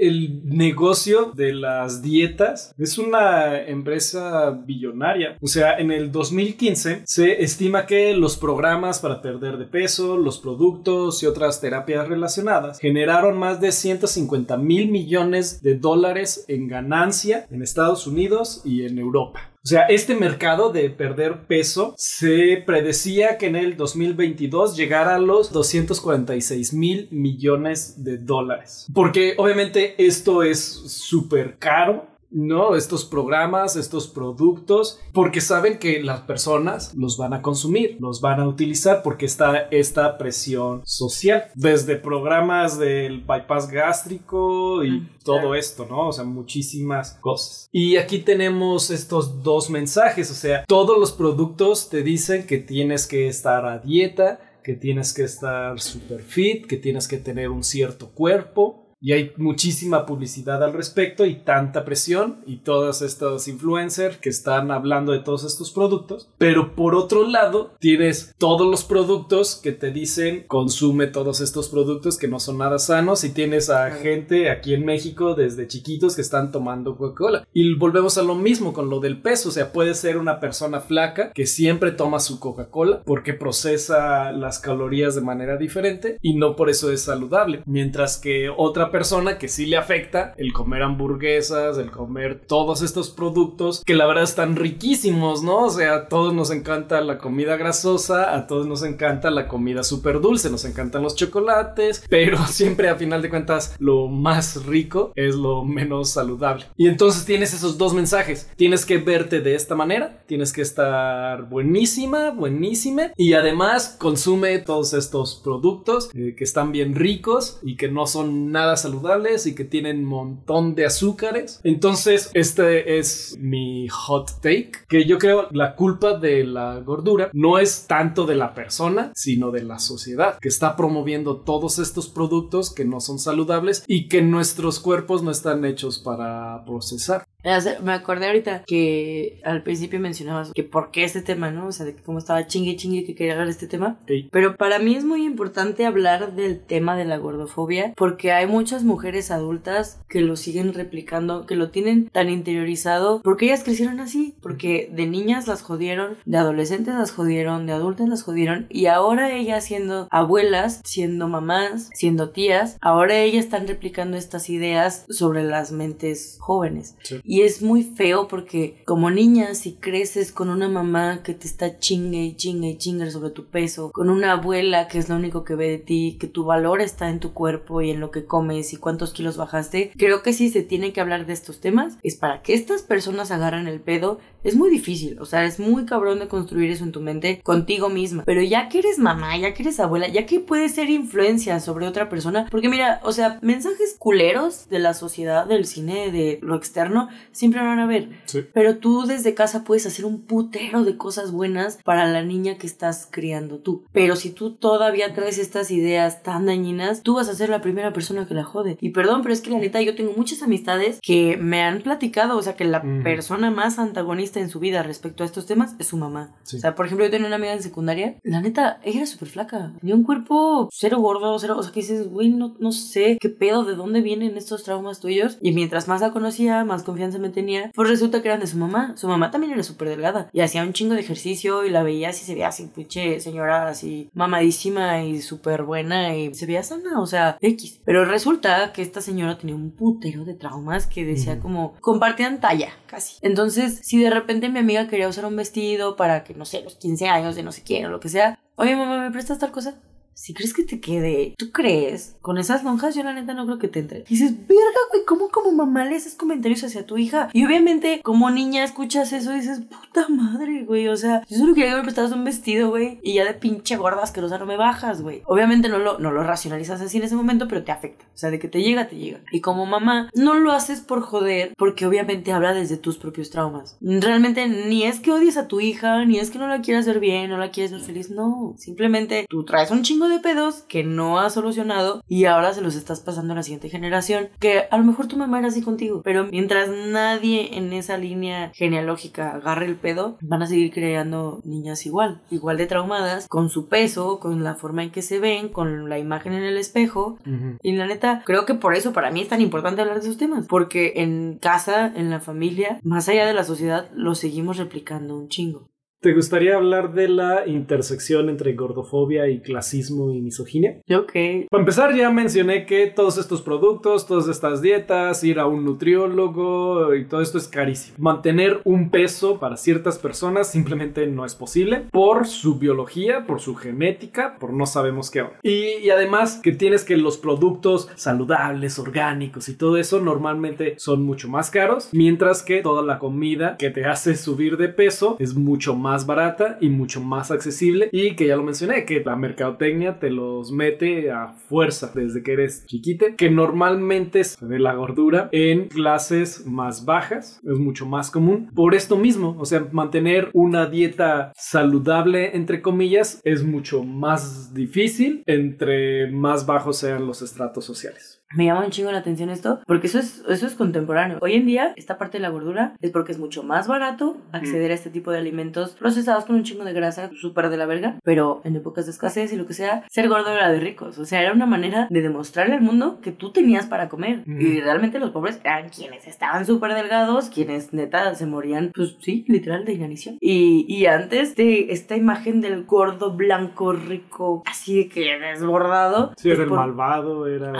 el negocio de las dietas es una empresa billonaria. O sea, en el 2015 se estima que los programas para perder de peso, los productos y otras terapias relacionadas generaron más de 150 mil millones de dólares en ganancia en Estados Unidos y en Europa. O sea, este mercado de perder peso se predecía que en el 2022 llegara a los 246 mil millones de dólares. Porque obviamente esto es súper caro ¿no? Estos programas, estos productos, porque saben que las personas los van a consumir, los van a utilizar porque está esta presión social, desde programas del bypass gástrico y mm, todo esto, ¿no? O sea, muchísimas cosas. Y aquí tenemos estos dos mensajes, o sea, todos los productos te dicen que tienes que estar a dieta, que tienes que estar super fit, que tienes que tener un cierto cuerpo, y hay muchísima publicidad al respecto y tanta presión y todos estos influencers que están hablando de todos estos productos. Pero por otro lado, tienes todos los productos que te dicen consume todos estos productos que no son nada sanos y tienes a gente aquí en México desde chiquitos que están tomando Coca-Cola. Y volvemos a lo mismo con lo del peso. O sea, puede ser una persona flaca que siempre toma su Coca-Cola porque procesa las calorías de manera diferente y no por eso es saludable. Mientras que otra persona que sí le afecta el comer hamburguesas, el comer todos estos productos que la verdad están riquísimos, ¿no? O sea, a todos nos encanta la comida grasosa, a todos nos encanta la comida súper dulce, nos encantan los chocolates, pero siempre a final de cuentas lo más rico es lo menos saludable. Y entonces tienes esos dos mensajes. Tienes que verte de esta manera, tienes que estar buenísima, buenísima y además consume todos estos productos eh, que están bien ricos y que no son nada saludables y que tienen un montón de azúcares. Entonces, este es mi hot take, que yo creo la culpa de la gordura no es tanto de la persona, sino de la sociedad, que está promoviendo todos estos productos que no son saludables y que nuestros cuerpos no están hechos para procesar. Me acordé ahorita que al principio mencionabas que por qué este tema, ¿no? O sea, de que cómo estaba chingue chingue que quería hablar de este tema. Pero para mí es muy importante hablar del tema de la gordofobia porque hay muchas mujeres adultas que lo siguen replicando, que lo tienen tan interiorizado porque ellas crecieron así, porque de niñas las jodieron, de adolescentes las jodieron, de adultas las jodieron y ahora ellas siendo abuelas, siendo mamás, siendo tías, ahora ellas están replicando estas ideas sobre las mentes jóvenes. Y es muy feo porque como niña, si creces con una mamá que te está chingue y chingue y chingue sobre tu peso, con una abuela que es lo único que ve de ti, que tu valor está en tu cuerpo y en lo que comes y cuántos kilos bajaste, creo que si se tiene que hablar de estos temas es para que estas personas agarren el pedo. Es muy difícil, o sea, es muy cabrón de construir eso en tu mente contigo misma. Pero ya que eres mamá, ya que eres abuela, ya que puedes ser influencia sobre otra persona, porque mira, o sea, mensajes culeros de la sociedad, del cine, de lo externo, siempre van a ver. Pero tú desde casa puedes hacer un putero de cosas buenas para la niña que estás criando tú. Pero si tú todavía traes estas ideas tan dañinas, tú vas a ser la primera persona que la jode. Y perdón, pero es que la neta yo tengo muchas amistades que me han platicado, o sea, que la persona más antagonista en su vida respecto a estos temas es su mamá. O sea, por ejemplo, yo tenía una amiga en secundaria, la neta, ella era súper flaca, tenía un cuerpo cero gordo, cero, o sea, que dices, güey, no, no sé qué pedo, de dónde vienen estos traumas tuyos. Y mientras más la conocía, más confianza me tenía, pues resulta que eran de su mamá. Su mamá también era súper delgada y hacía un chingo de ejercicio y la veía así, se veía así, pinche señora así mamadísima y súper buena y se veía sana, o sea, X. Pero resulta que esta señora tenía un putero de traumas que decía como, compartían talla, casi. Entonces, si de repente mi amiga quería usar un vestido para que, no sé, los 15 años de no sé quién o lo que sea, oye mamá, ¿me prestas tal cosa? Si crees que te quede, ¿tú crees? Con esas lonjas yo la neta no creo que te entre. Y dices, verga, güey, ¿cómo como mamá le haces comentarios hacia tu hija? Y obviamente como niña escuchas eso y dices, puta madre, güey, o sea, yo solo quería que me prestaras un vestido, güey, y ya de pinche gorda asquerosa no me bajas, güey. Obviamente no lo, no lo racionalizas así en ese momento, pero te afecta. O sea, de que te llega, te llega. Y como mamá, no lo haces por joder, porque obviamente habla desde tus propios traumas. Realmente ni es que odies a tu hija, ni es que no la quieras ver bien, no la quieras ver feliz, no. Simplemente tú traes un chingo de pedos que no has solucionado y ahora se los estás pasando a la siguiente generación. Que a lo mejor tu mamá era así contigo, pero mientras nadie en esa línea genealógica agarre el pedo, van a seguir creando niñas igual, igual de traumadas, con su peso, con la forma en que se ven, con la imagen en el espejo. Y la neta, creo que por eso para mí es tan importante hablar de esos temas, porque en casa, en la familia, más allá de la sociedad, lo seguimos replicando un chingo. ¿Te gustaría hablar de la intersección entre gordofobia y clasismo y misoginia? Ok. Para empezar, ya mencioné que todos estos productos, todas estas dietas, ir a un nutriólogo y todo esto es carísimo. Mantener un peso para ciertas personas simplemente no es posible por su biología, por su genética, por no sabemos qué. Y, y además que tienes que los productos saludables, orgánicos y todo eso normalmente son mucho más caros, mientras que toda la comida que te hace subir de peso es mucho más más barata y mucho más accesible y que ya lo mencioné, que la mercadotecnia te los mete a fuerza desde que eres chiquite, que normalmente se ve la gordura en clases más bajas, es mucho más común. Por esto mismo, o sea, mantener una dieta saludable, entre comillas, es mucho más difícil entre más bajos sean los estratos sociales me llama un chingo la atención esto, porque eso es, eso es contemporáneo. Hoy en día, esta parte de la gordura es porque es mucho más barato acceder a este tipo de alimentos procesados con un chingo de grasa, súper de la verga, pero en épocas de escasez y lo que sea, ser gordo era de ricos. O sea, era una manera de demostrarle al mundo que tú tenías para comer. Y realmente los pobres eran quienes estaban súper delgados, quienes neta se morían, pues sí, literal de inanición. Y, y antes de esta imagen del gordo blanco rico, así de que desbordado. Sí, era pues el malvado, era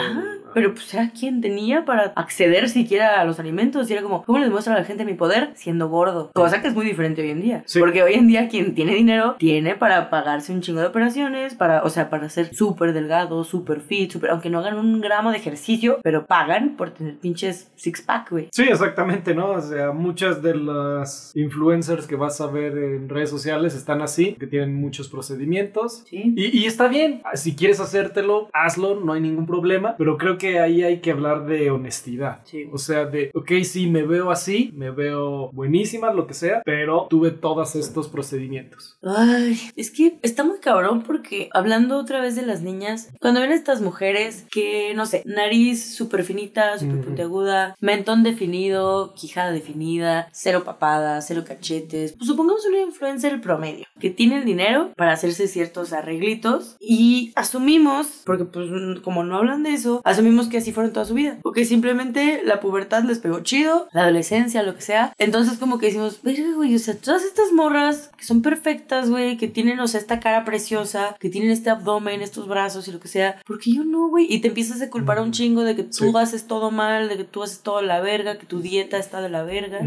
pero pues era quien tenía para acceder siquiera a los alimentos y era como, ¿cómo le demuestro a la gente mi poder siendo gordo? Cosa que es muy diferente hoy en día. Porque hoy en día quien tiene dinero tiene para pagarse un chingo de operaciones, para, o sea, para ser súper delgado, súper fit, súper, aunque no hagan un gramo de ejercicio, pero pagan por tener pinches six pack, güey. Sí, exactamente, ¿no? O sea, muchas de las influencers que vas a ver en redes sociales están así, que tienen muchos procedimientos. Sí. Y, y está bien, si quieres hacértelo, hazlo, no hay ningún problema, pero creo que ahí hay que hablar de honestidad. O sea, de, ok, sí, me veo así, me veo buenísima, lo que sea, pero tuve todos estos procedimientos. Ay, es que está muy cabrón porque hablando otra vez de las niñas, cuando ven estas mujeres que, no sé, nariz súper finita, súper puntiaguda, mentón definido, quijada definida, cero papada, cero cachetes, pues supongamos una influencer promedio que tiene el dinero para hacerse ciertos arreglitos y asumimos, porque pues como no hablan de eso, asumimos asumimos que así fueron toda su vida. O que simplemente la pubertad les pegó chido, la adolescencia, lo que sea. Entonces como que decimos, güey, o sea, todas estas morras que son perfectas, güey, que tienen, o sea, esta cara preciosa, que tienen este abdomen, estos brazos y lo que sea, porque yo no, güey. Y te empiezas a culpar a un chingo de que tú haces todo mal, de que tú haces todo la verga, que tu dieta está de la verga.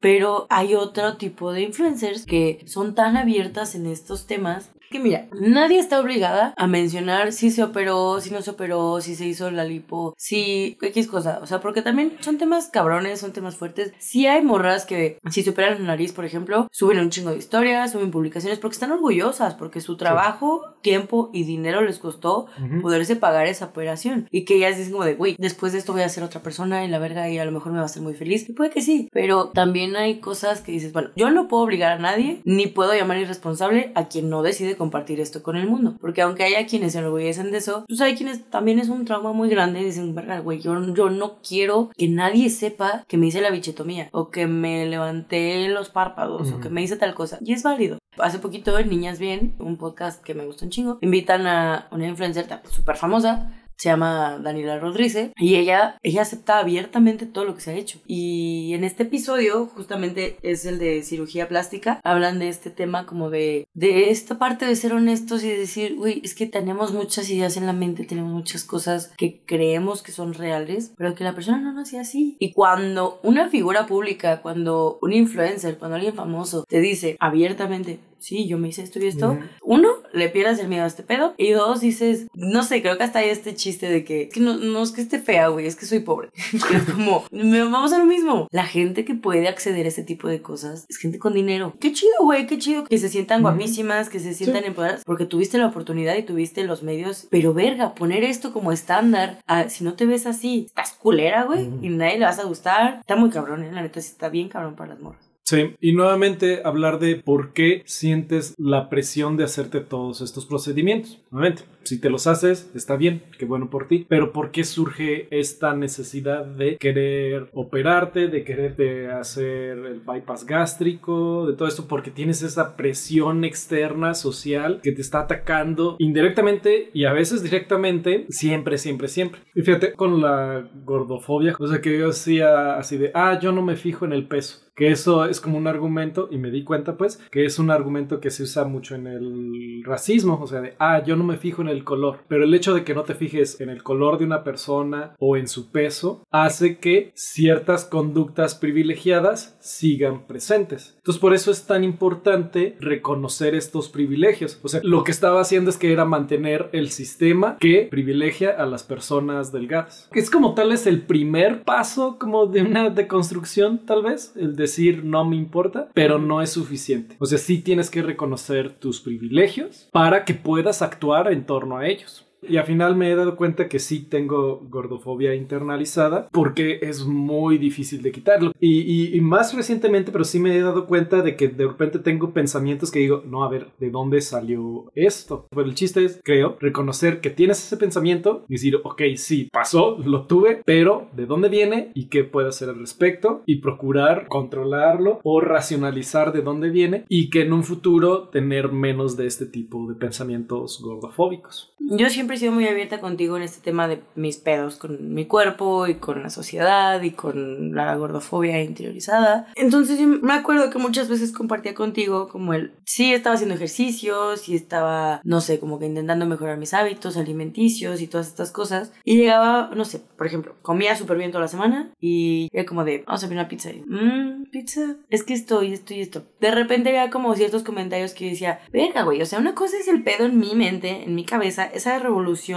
Pero hay otro tipo de influencers que son tan abiertas en estos temas que mira, nadie está obligada a mencionar si se operó, si no se operó, si se hizo la lipo, si X cosa. O sea, porque también son temas cabrones, son temas fuertes. Si hay morras que, si se operan la nariz, por ejemplo, suben un chingo de historias, suben publicaciones porque están orgullosas, porque su trabajo, tiempo y dinero les costó poderse pagar esa operación. Y que ellas dicen como de, güey, después de esto voy a ser otra persona y la verga y a lo mejor me va a hacer muy feliz. Y puede que sí, pero también hay cosas que dices, bueno, yo no puedo obligar a nadie, ni puedo llamar irresponsable a quien no decide compartir esto con el mundo. Porque aunque haya quienes se enorgullecen de eso, pues hay quienes también es un trauma muy grande y dicen, verga, güey, yo, yo no quiero que nadie sepa que me hice la bichetomía o que me levanté los párpados o que me hice tal cosa. Y es válido. Hace poquito en Niñas Bien, un podcast que me gusta un chingo, invitan a una influencer súper famosa se llama Daniela Rodríguez y ella, ella acepta abiertamente todo lo que se ha hecho. Y en este episodio, justamente es el de cirugía plástica, hablan de este tema como de, de esta parte de ser honestos y de decir, uy, es que tenemos muchas ideas en la mente, tenemos muchas cosas que creemos que son reales, pero que la persona no nació así. Y cuando una figura pública, cuando un influencer, cuando alguien famoso te dice abiertamente, sí, yo me hice esto y esto. Uno, le pierdas el miedo a este pedo. Y dos, dices, no sé, creo que hasta hay este chiste de que, que no, no es que esté fea, güey, es que soy pobre. es como, vamos a lo mismo. La gente que puede acceder a este tipo de cosas es gente con dinero. Qué chido, güey, qué chido que se sientan guapísimas, que se sientan empoderadas, porque tuviste la oportunidad y tuviste los medios. Pero verga, poner esto como estándar, si no te ves así, estás culera, güey, y nadie le vas a gustar. Está muy cabrón, ¿eh? la neta, sí está bien cabrón para las morras. Sí, y nuevamente hablar de por qué sientes la presión de hacerte todos estos procedimientos. Nuevamente, si te los haces, está bien, qué bueno por ti, pero ¿por qué surge esta necesidad de querer operarte, de quererte hacer el bypass gástrico, de todo esto? Porque tienes esa presión externa social que te está atacando indirectamente y a veces directamente, siempre, siempre, siempre. Y fíjate, con la gordofobia, o sea que yo hacía así de, ah, yo no me fijo en el peso que eso es como un argumento, y me di cuenta pues, que es un argumento que se usa mucho en el racismo, o sea, de, ah, yo no me fijo en el color, pero el hecho de que no te fijes en el color de una persona o en su peso hace que ciertas conductas privilegiadas sigan presentes. Entonces por eso es tan importante reconocer estos privilegios. O sea, lo que estaba haciendo es que era mantener el sistema que privilegia a las personas delgadas. Es como tal es el primer paso como de una deconstrucción tal vez, el decir no me importa, pero no es suficiente. O sea, sí tienes que reconocer tus privilegios para que puedas actuar en torno a ellos. Y al final me he dado cuenta que sí tengo gordofobia internalizada porque es muy difícil de quitarlo. Y, más recientemente, pero sí me he dado cuenta de que de repente tengo pensamientos que digo, no, a ver, ¿de dónde salió esto? Pero el chiste es, creo, reconocer que tienes ese pensamiento y decir, ok, sí, pasó, lo tuve, pero ¿de dónde viene y qué puedo hacer al respecto? Y procurar controlarlo o racionalizar de dónde viene y que en un futuro tener menos de este tipo de pensamientos gordofóbicos. Yo siempre he sido muy abierta contigo en este tema de mis pedos con mi cuerpo y con la sociedad y con la gordofobia interiorizada. Entonces yo me acuerdo que muchas veces compartía contigo como el, sí estaba haciendo ejercicios y estaba, no sé, como que intentando mejorar mis hábitos alimenticios y todas estas cosas. Y llegaba, no sé, por ejemplo, comía súper bien toda la semana y era como de, vamos a pedir una pizza. Y, mmm, pizza, es que esto y esto. De repente había como ciertos comentarios que decía, venga, güey, o sea, una cosa es el pedo en mi mente, en mi cabeza, esa revolución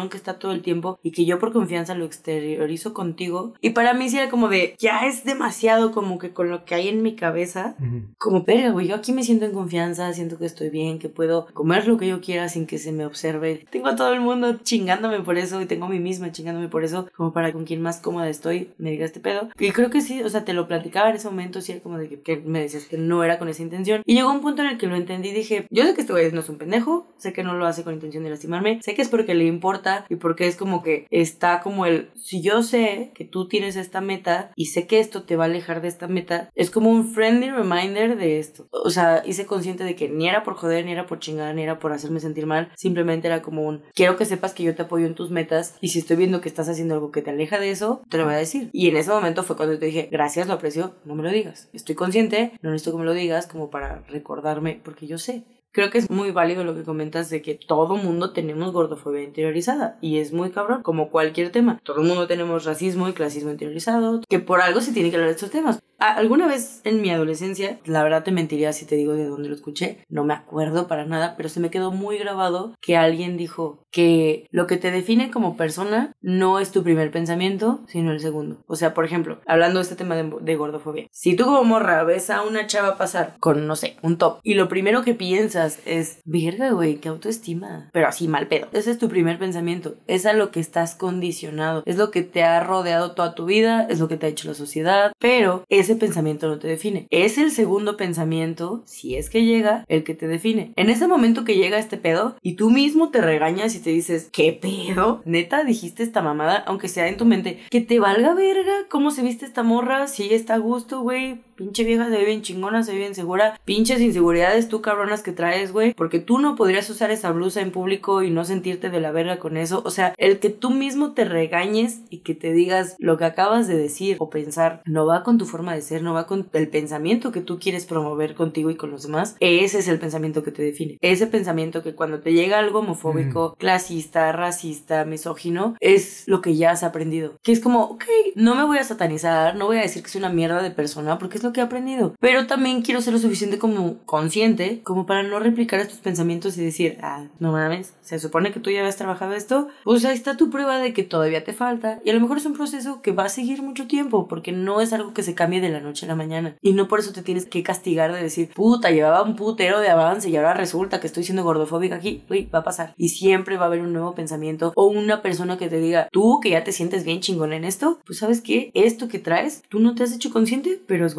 que está todo el tiempo y que yo por confianza lo exteriorizo contigo. Y para mí sí era como de, ya es demasiado como que con lo que hay en mi cabeza, como, pero güey, yo aquí me siento en confianza, siento que estoy bien, que puedo comer lo que yo quiera sin que se me observe. Tengo a todo el mundo chingándome por eso y tengo a mí misma chingándome por eso, como para con quien más cómoda estoy me diga este pedo. Y creo que sí, o sea, te lo platicaba en ese momento, sí era como de que, que me decías que no era con esa intención. Y llegó un punto en el que lo entendí y dije, yo sé que este güey no es un pendejo, sé que no lo hace con intención de lastimarme, sé que es porque le importa y porque es como que está como el, si yo sé que tú tienes esta meta y sé que esto te va a alejar de esta meta, es como un friendly reminder de esto. O sea, hice consciente de que ni era por joder, ni era por chingar, ni era por hacerme sentir mal, simplemente era como un, quiero que sepas que yo te apoyo en tus metas y si estoy viendo que estás haciendo algo que te aleja de eso, te lo voy a decir. Y en ese momento fue cuando te dije, gracias, lo aprecio, no me lo digas. Estoy consciente, no necesito que me lo digas como para recordarme, porque yo sé. Creo que es muy válido lo que comentas de que todo mundo tenemos gordofobia interiorizada y es muy cabrón, como cualquier tema. Todo mundo tenemos racismo y clasismo interiorizado, que por algo se tiene que hablar de estos temas. Alguna vez en mi adolescencia, la verdad te mentiría si te digo de dónde lo escuché, no me acuerdo para nada, pero se me quedó muy grabado que alguien dijo que lo que te define como persona no es tu primer pensamiento, sino el segundo. O sea, por ejemplo, hablando de este tema de, gordofobia, si tú como morra ves a una chava pasar con, no sé, un top y lo primero que piensas es, verga, güey, qué autoestima, pero así mal pedo. Ese es tu primer pensamiento, es a lo que estás condicionado, es lo que te ha rodeado toda tu vida, es lo que te ha hecho la sociedad, pero es ese pensamiento no te define. Es el segundo pensamiento, si es que llega, el que te define. En ese momento que llega este pedo y tú mismo te regañas y te dices, ¿qué pedo? Neta, dijiste esta mamada, aunque sea en tu mente, que te valga verga cómo se viste esta morra, si está a gusto, güey, pinche vieja se ve bien chingona, se ve bien segura, pinches inseguridades tú cabronas que traes, güey, porque tú no podrías usar esa blusa en público y no sentirte de la verga con eso. O sea, el que tú mismo te regañes y que te digas lo que acabas de decir o pensar no va con tu forma de ser, no va con el pensamiento que tú quieres promover contigo y con los demás, ese es el pensamiento que te define. Ese pensamiento que cuando te llega algo homofóbico, clasista, racista, misógino, es lo que ya has aprendido. Que es como, ok, no me voy a satanizar, no voy a decir que soy una mierda de persona porque es lo que he aprendido. Pero también quiero ser lo suficiente como consciente como para no replicar estos pensamientos y decir, ah, no mames, se supone que tú ya habías trabajado esto, pues ahí está tu prueba de que todavía te falta. Y a lo mejor es un proceso que va a seguir mucho tiempo porque no es algo que se cambie de la noche a la mañana. Y no por eso te tienes que castigar de decir, puta, llevaba un putero de avance y ahora resulta que estoy siendo gordofóbica aquí. Uy, va a pasar. Y siempre va a haber un nuevo pensamiento o una persona que te diga, tú que ya te sientes bien chingón en esto, pues sabes que esto que traes, tú no te has hecho consciente, pero es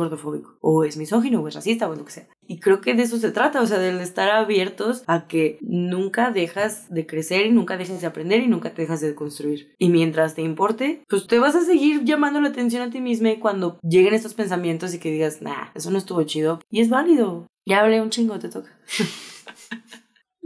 O es misógino, o es racista, o es lo que sea. Y creo que de eso se trata, o sea, de estar abiertos a que nunca dejas de crecer y nunca dejes de aprender y nunca te dejas de construir. Y mientras te importe, pues te vas a seguir llamando la atención a ti misma cuando lleguen estos pensamientos y que digas, nah, eso no estuvo chido. Y es válido. Ya hablé un chingo, te toca.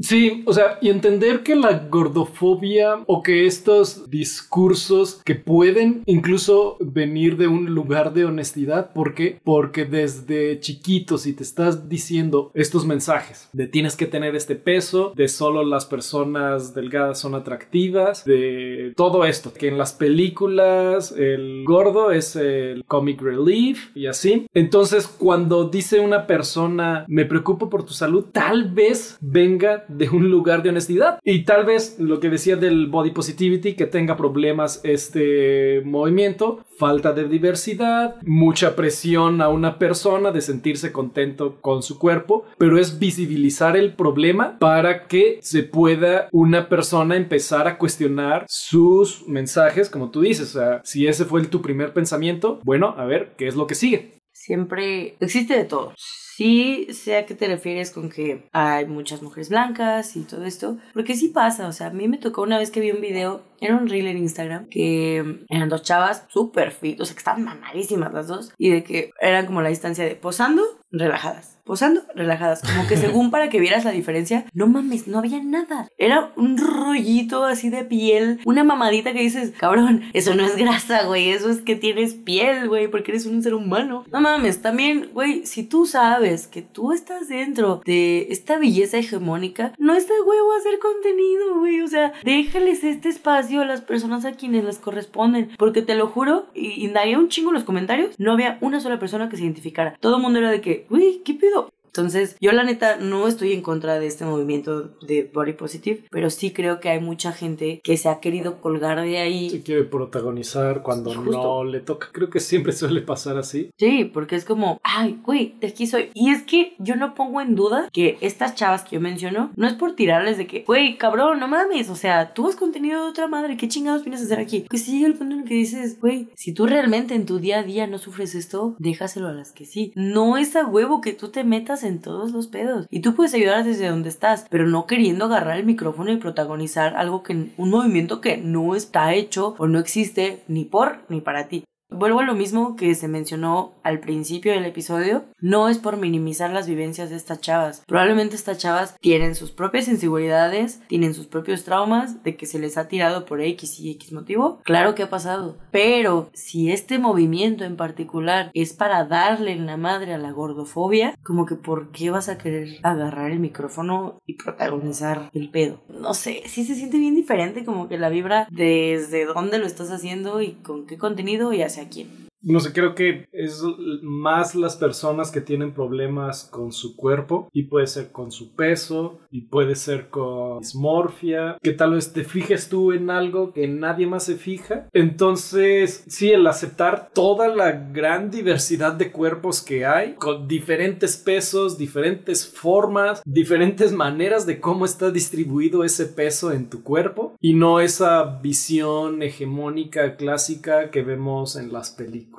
Sí, o sea, y entender que la gordofobia o que estos discursos que pueden incluso venir de un lugar de honestidad, ¿por qué? Porque desde chiquitos si te estás diciendo estos mensajes de tienes que tener este peso, de solo las personas delgadas son atractivas, de todo esto, que en las películas el gordo es el comic relief y así. Entonces, cuando dice una persona, me preocupo por tu salud, tal vez venga de un lugar de honestidad. Y tal vez lo que decía del body positivity, que tenga problemas este movimiento, falta de diversidad, mucha presión a una persona de sentirse contento con su cuerpo, pero es visibilizar el problema para que se pueda una persona empezar a cuestionar sus mensajes, como tú dices, o sea, si ese fue tu primer pensamiento, bueno, a ver, ¿qué es lo que sigue? Siempre existe de todo Sí sé a qué te refieres con que hay muchas mujeres blancas y todo esto, porque sí pasa, o sea, a mí me tocó una vez que vi un video, era un reel en Instagram, que eran dos chavas súper fit, o sea, que estaban mamadísimas las dos, y de que eran como la distancia de posando, relajadas posando, relajadas. Como que según para que vieras la diferencia, no mames, no había nada. Era un rollito así de piel, una mamadita que dices, cabrón, eso no es grasa, güey, eso es que tienes piel, güey, porque eres un ser humano. No mames, también, güey, si tú sabes que tú estás dentro de esta belleza hegemónica, no está huevo hacer contenido, güey. O sea, déjales este espacio a las personas a quienes les corresponden. Porque te lo juro, y indagué un chingo en los comentarios, no había una sola persona que se identificara. Todo el mundo era de que, güey, ¿qué pedo? Entonces, yo la neta no estoy en contra de este movimiento de body positive, pero sí creo que hay mucha gente que se ha querido colgar de ahí. Se quiere protagonizar cuando no le toca. Creo que siempre suele pasar así. Sí, porque es como, ay, güey, de aquí soy. Y es que yo no pongo en duda que estas chavas que yo menciono, no es por tirarles de que, güey, cabrón, no mames, o sea, tú has contenido de otra madre, ¿qué chingados vienes a hacer aquí? Que sí llega el punto en el que dices, güey, si tú realmente en tu día a día no sufres esto, déjaselo a las que sí. No es a huevo que tú te metas en todos los pedos. Y tú puedes ayudar desde donde estás, pero no queriendo agarrar el micrófono y protagonizar algo que, un movimiento que no está hecho o no existe ni por ni para ti. Vuelvo a lo mismo que se mencionó al principio del episodio, no es por minimizar las vivencias de estas chavas. Probablemente estas chavas tienen sus propias inseguridades, tienen sus propios traumas de que se les ha tirado por X y X motivo. Claro que ha pasado. Pero si este movimiento en particular es para darle en la madre a la gordofobia, como que ¿por qué vas a querer agarrar el micrófono y protagonizar el pedo? No sé, sí se siente bien diferente como que la vibra desde dónde lo estás haciendo y con qué contenido y hacia quién no sé, creo que es más las personas que tienen problemas con su cuerpo y puede ser con su peso y puede ser con dismorfia, que tal vez te fijes tú en algo que nadie más se fija. Entonces, sí, el aceptar toda la gran diversidad de cuerpos que hay, con diferentes pesos, diferentes formas, diferentes maneras de cómo está distribuido ese peso en tu cuerpo y no esa visión hegemónica clásica que vemos en las películas.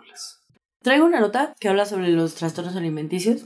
Traigo una nota que habla sobre los trastornos alimenticios.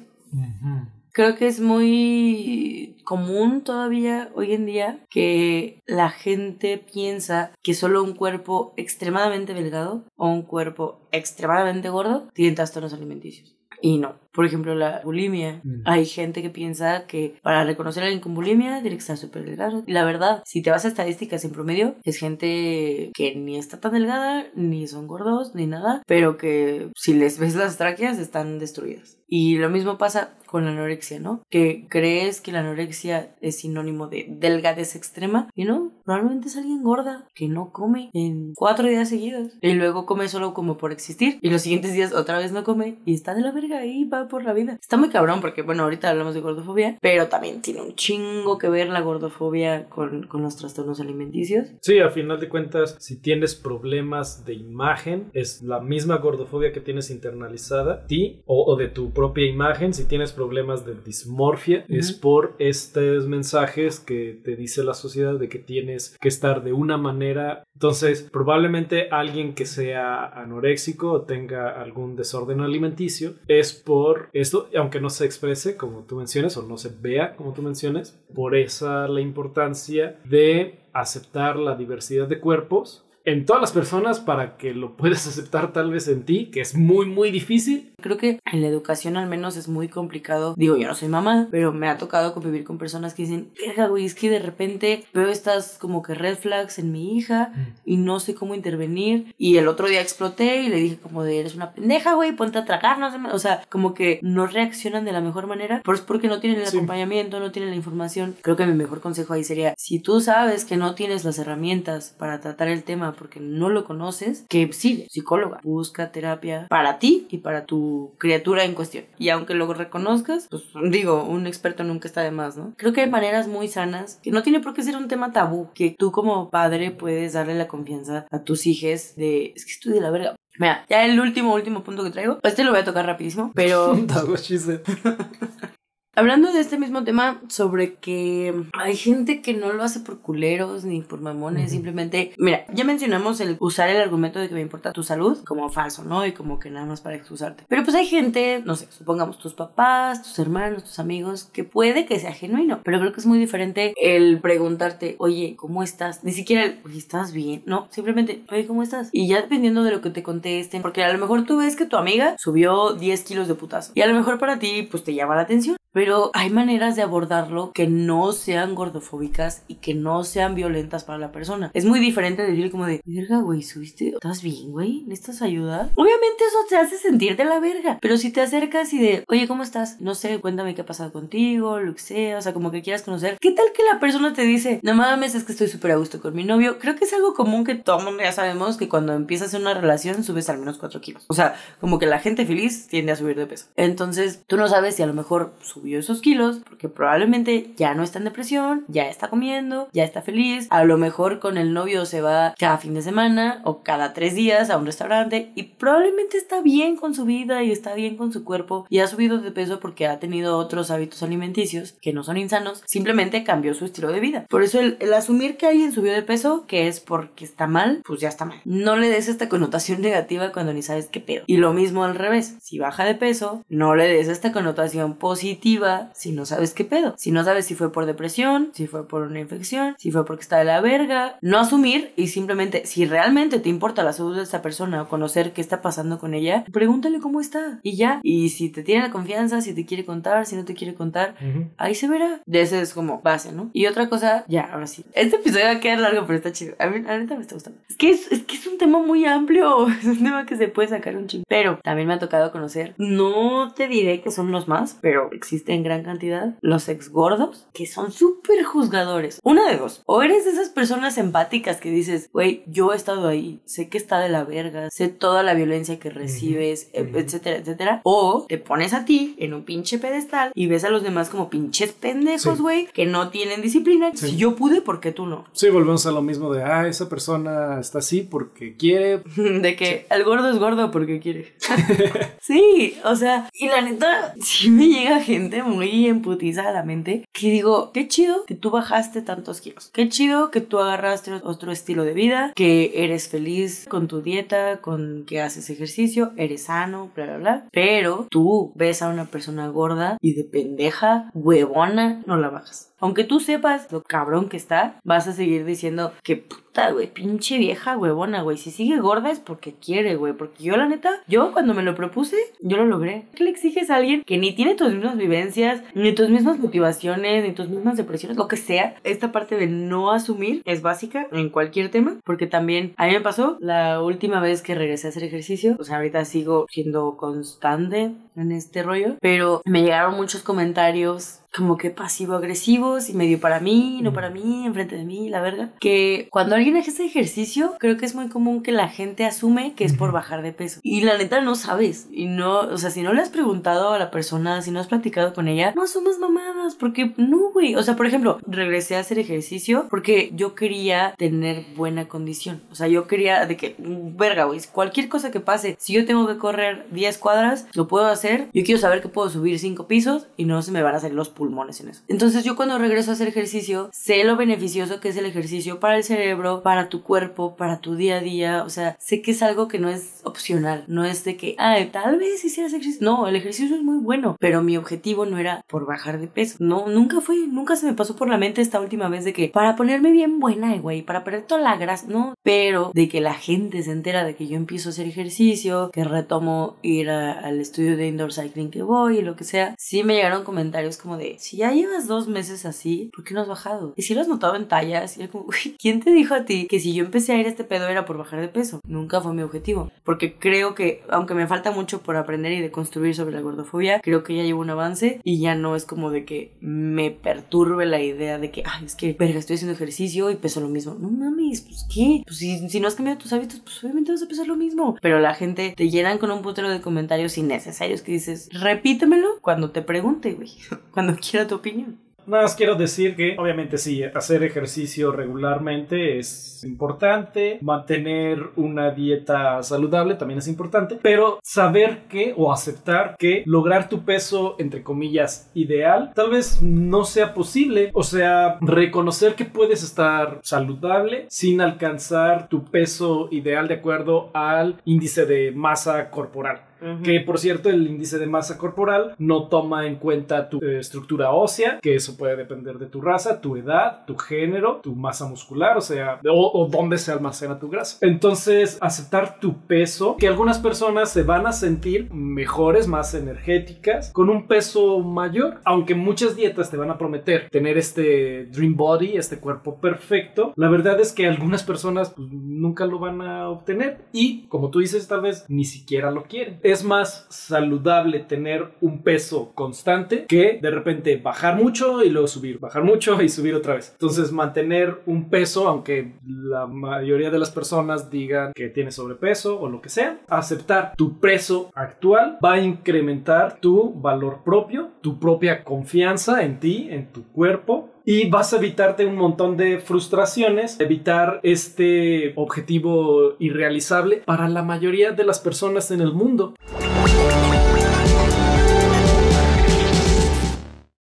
Creo que es muy común todavía hoy en día que la gente piensa que solo un cuerpo extremadamente delgado o un cuerpo extremadamente gordo tiene trastornos alimenticios. Y no. Por ejemplo, la bulimia. Mm. Hay gente que piensa que para reconocer a alguien con bulimia tiene que estar súper delgado. Y la verdad, si te vas a estadísticas en promedio, es gente que ni está tan delgada, ni son gordos, ni nada, pero que si les ves las tráqueas están destruidas. Y lo mismo pasa con la anorexia, ¿no? Que crees que la anorexia es sinónimo de delgadez extrema y no, probablemente es alguien gorda que no come en cuatro días seguidos y luego come solo como por existir y los siguientes días otra vez no come y está de la verga y va por la vida. Está muy cabrón porque, bueno, ahorita hablamos de gordofobia, pero también tiene un chingo que ver la gordofobia con, con los trastornos alimenticios. Sí, a final de cuentas, si tienes problemas de imagen, es la misma gordofobia que tienes internalizada, ti o, o de tu propia imagen. Si tienes problemas de dismorfia, es por estos mensajes que te dice la sociedad de que tienes que estar de una manera. Entonces, probablemente alguien que sea anoréxico o tenga algún desorden alimenticio es por esto, aunque no se exprese como tú mencionas o no se vea como tú mencionas, por esa la importancia de aceptar la diversidad de cuerpos en todas las personas para que lo puedas aceptar tal vez en ti, que es muy, muy difícil. Creo que en la educación al menos es muy complicado. Digo, yo no soy mamá, pero me ha tocado convivir con personas que dicen, verga, güey, es que de repente veo estas como que red flags en mi hija y no sé cómo intervenir. Y el otro día exploté y le dije como de, eres una pendeja, güey, ponte a tragar, no sé, o sea, como que no reaccionan de la mejor manera, pero es porque no tienen el acompañamiento, no tienen la información. Creo que mi mejor consejo ahí sería, si tú sabes que no tienes las herramientas para tratar el tema, porque no lo conoces, que sigue, psicóloga, busca terapia para ti y para tu criatura en cuestión. Y aunque lo reconozcas, pues digo, un experto nunca está de más, ¿no? Creo que hay maneras muy sanas, que no tiene por qué ser un tema tabú, que tú como padre puedes darle la confianza a tus hijos de, es que estoy de la verga. Mira, ya el último, último punto que traigo, este lo voy a tocar rapidísimo, pero... Hablando de este mismo tema, sobre que hay gente que no lo hace por culeros ni por mamones, simplemente, mira, ya mencionamos el usar el argumento de que me importa tu salud como falso, ¿no? Y como que nada más para excusarte. Pero pues hay gente, no sé, supongamos tus papás, tus hermanos, tus amigos, que puede que sea genuino, pero creo que es muy diferente el preguntarte, oye, ¿cómo estás? Ni siquiera el, oye, ¿estás bien? No, simplemente, oye, ¿cómo estás? Y ya dependiendo de lo que te contesten, porque a lo mejor tú ves que tu amiga subió 10 kilos de putazo y a lo mejor para ti, pues te llama la atención. Pero hay maneras de abordarlo que no sean gordofóbicas y que no sean violentas para la persona. Es muy diferente decir como de, verga, güey, subiste, ¿estás bien, güey? ¿Necesitas ayuda? Obviamente eso te hace sentir de la verga. Pero si te acercas y de, oye, ¿cómo estás? No sé, cuéntame qué ha pasado contigo, lo que sea, o sea, como que quieras conocer. ¿Qué tal que la persona te dice, no mames, es que estoy súper a gusto con mi novio? Creo que es algo común que todo mundo ya sabemos que cuando empiezas una relación subes al menos 4 kilos. O sea, como que la gente feliz tiende a subir de peso. Entonces, tú no sabes si a lo mejor subió esos kilos porque probablemente ya no está en depresión, ya está comiendo, ya está feliz. A lo mejor con el novio se va cada fin de semana o cada tres días a un restaurante y probablemente está bien con su vida y está bien con su cuerpo y ha subido de peso porque ha tenido otros hábitos alimenticios que no son insanos, simplemente cambió su estilo de vida. Por eso el, asumir que alguien subió de peso, que es porque está mal, pues ya está mal. No le des esta connotación negativa cuando ni sabes qué pedo. Y lo mismo al revés, si baja de peso, no le des esta connotación positiva definitiva si no sabes qué pedo. Si no sabes si fue por depresión, si fue por una infección, si fue porque está de la verga. No asumir y simplemente, si realmente te importa la salud de esta persona o conocer qué está pasando con ella, pregúntale cómo está y ya. Y si te tiene la confianza, si te quiere contar, si no te quiere contar, ahí se verá. De ese es como base, ¿no? Y otra cosa, ya, ahora sí. Este episodio va a quedar largo, pero está chido. A mí, a mí me está gustando. Es que es, es que es un tema muy amplio. Es un tema que se puede sacar un chingo. Pero también me ha tocado conocer, no te diré que son los más, pero existen en gran cantidad, los ex gordos, que son súper juzgadores. Una de dos. O eres de esas personas empáticas que dices, güey, yo he estado ahí, sé que está de la verga, sé toda la violencia que recibes, e- etcétera, etcétera. O te pones a ti en un pinche pedestal y ves a los demás como pinches pendejos, Sí. güey, que no tienen disciplina. Sí. Si yo pude, ¿por qué tú no? Sí, volvemos a lo mismo de, ah, esa persona está así porque quiere. De que el gordo es gordo porque quiere. sí, o sea, y la neta, sí me llega gente muy emputiza a la mente que digo, qué chido que tú bajaste tantos kilos. Qué chido que tú agarraste otro estilo de vida, que eres feliz con tu dieta, con que haces ejercicio, eres sano, bla, bla, bla. Pero tú ves a una persona gorda y de pendeja, huevona, no la bajas. Aunque tú sepas lo cabrón que está, vas a seguir diciendo que puta, güey, pinche vieja huevona, güey. Si sigue gorda es porque quiere, güey. Porque yo, la neta, yo cuando me lo propuse, yo lo logré. ¿Qué le exiges a alguien que ni tiene tus mismas vivencias, ni tus mismas motivaciones, ni tus mismas depresiones, lo que sea? Esta parte de no asumir es básica en cualquier tema, porque también a mí me pasó la última vez que regresé a hacer ejercicio. O sea, ahorita sigo siendo constante en este rollo, pero me llegaron muchos comentarios como que pasivo-agresivos y medio para mí, no para mí, enfrente de mí, la verga. Que cuando alguien hace ejercicio, creo que es muy común que la gente asume que es por bajar de peso. Y la neta no sabes. Y no, o sea, si no le has preguntado a la persona, si no has platicado con ella, no asumas mamadas, porque no, güey. O sea, por ejemplo, regresé a hacer ejercicio porque yo quería tener buena condición. O sea, yo quería de que, verga, güey, cualquier cosa que pase, si yo tengo que correr 10 cuadras, lo puedo hacer. Yo quiero saber que puedo subir 5 pisos y no se me van a salir los pulmones en eso. Entonces yo cuando regreso a hacer ejercicio, sé lo beneficioso que es el ejercicio para el cerebro, para tu cuerpo, para tu día a día. O sea, sé que es algo que no es opcional. No es de que, ay, tal vez hicieras ejercicio. No, el ejercicio es muy bueno, pero mi objetivo no era por bajar de peso. No, nunca fue, nunca se me pasó por la mente esta última vez de que para ponerme bien buena, güey, para perder toda la grasa, no, pero de que la gente se entera de que yo empiezo a hacer ejercicio, que retomo ir al estudio de indoor cycling que voy y lo que sea, sí me llegaron comentarios como de, si ya llevas dos meses así, ¿por qué no has bajado? Y si lo has notado en tallas, y era como, uy, ¿quién te dijo a ti que si yo empecé a ir a este pedo era por bajar de peso? Nunca fue mi objetivo, porque creo que, aunque me falta mucho por aprender y de construir sobre la gordofobia, creo que ya llevo un avance y ya no es como de que me perturbe la idea de que, ay, es que, verga, estoy haciendo ejercicio y peso lo mismo. No mames, pues qué, pues si, si no has cambiado tus hábitos, pues obviamente vas a pesar lo mismo. Pero la gente te llenan con un putero de comentarios innecesarios que dices, repítemelo cuando te pregunte, güey, cuando quiera tu opinión. Nada más quiero decir que, obviamente, sí, hacer ejercicio regularmente es importante. Mantener una dieta saludable también es importante. Pero saber que, o aceptar que lograr tu peso, entre comillas, ideal, tal vez no sea posible. O sea, reconocer que puedes estar saludable sin alcanzar tu peso ideal de acuerdo al índice de masa corporal. Que por cierto, el índice de masa corporal no toma en cuenta tu eh, estructura ósea, que eso puede depender de tu raza, tu edad, tu género, tu masa muscular, o sea, o, dónde se almacena tu grasa. Entonces, aceptar tu peso, que algunas personas se van a sentir mejores, más energéticas, con un peso mayor, aunque muchas dietas te van a prometer tener este dream body, este cuerpo perfecto, la verdad es que algunas personas pues, nunca lo van a obtener y, como tú dices, tal vez ni siquiera lo quieren es más saludable tener un peso constante que de repente bajar mucho y luego subir, bajar mucho y subir otra vez. Entonces mantener un peso, aunque la mayoría de las personas digan que tiene sobrepeso o lo que sea, aceptar tu peso actual va a incrementar tu valor propio, tu propia confianza en ti, en tu cuerpo y vas a evitarte un montón de frustraciones, evitar este objetivo irrealizable para la mayoría de las personas en el mundo.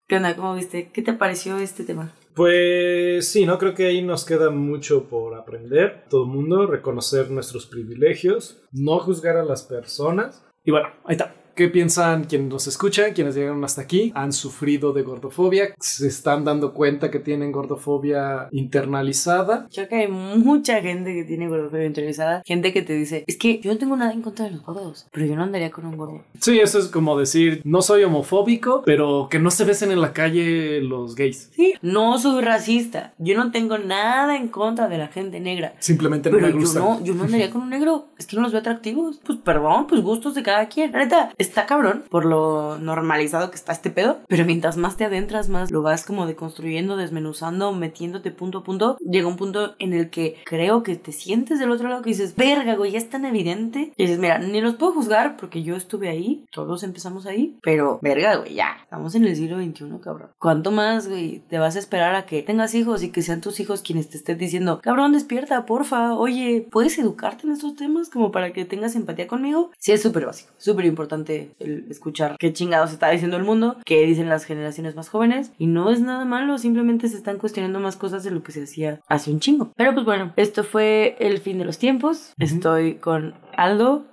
¿Qué onda? ¿Cómo viste? ¿Qué te pareció este tema? Pues sí, no creo que ahí nos queda mucho por aprender. Todo el mundo, reconocer nuestros privilegios, no juzgar a las personas. Y bueno, ahí está. ¿Qué piensan quienes nos escuchan, quienes llegaron hasta aquí? ¿Han sufrido de gordofobia? ¿Se están dando cuenta que tienen gordofobia internalizada? Yo creo que hay mucha gente que tiene gordofobia internalizada. Gente que te dice, es que yo no tengo nada en contra de los gordos, pero yo no andaría con un gordo. Sí, eso es como decir, no soy homofóbico, pero que no se besen en la calle los gays. Sí, no soy racista. Yo no tengo nada en contra de la gente negra. Simplemente no Pero me yo gusta. no, yo no andaría con un negro. Es que no los veo atractivos. Pues perdón, pues gustos de cada quien. La neta, está cabrón por lo normalizado que está este pedo. Pero mientras más te adentras, más lo vas como deconstruyendo, desmenuzando, metiéndote punto a punto. Llega un punto en el que creo que te sientes del otro lado que dices, verga, güey, ya es tan evidente. Y dices, mira, ni los puedo juzgar porque yo estuve ahí. Todos empezamos ahí. Pero, verga, güey, ya. Estamos en el siglo XXI, cabrón. ¿Cuánto más, güey, te vas a esperar a que tengas hijos y que sean tus hijos quienes te estén diciendo, cabrón, despierta, porfa, oye, ¿puedes educarte en estos temas como para que tengas empatía conmigo? Sí, es súper básico, súper importante el escuchar qué chingados está diciendo el mundo, qué dicen las generaciones más jóvenes, y no es nada malo, simplemente se están cuestionando más cosas de lo que se hacía hace un chingo. Pero pues bueno, esto fue el fin de los tiempos. Estoy con Aldo,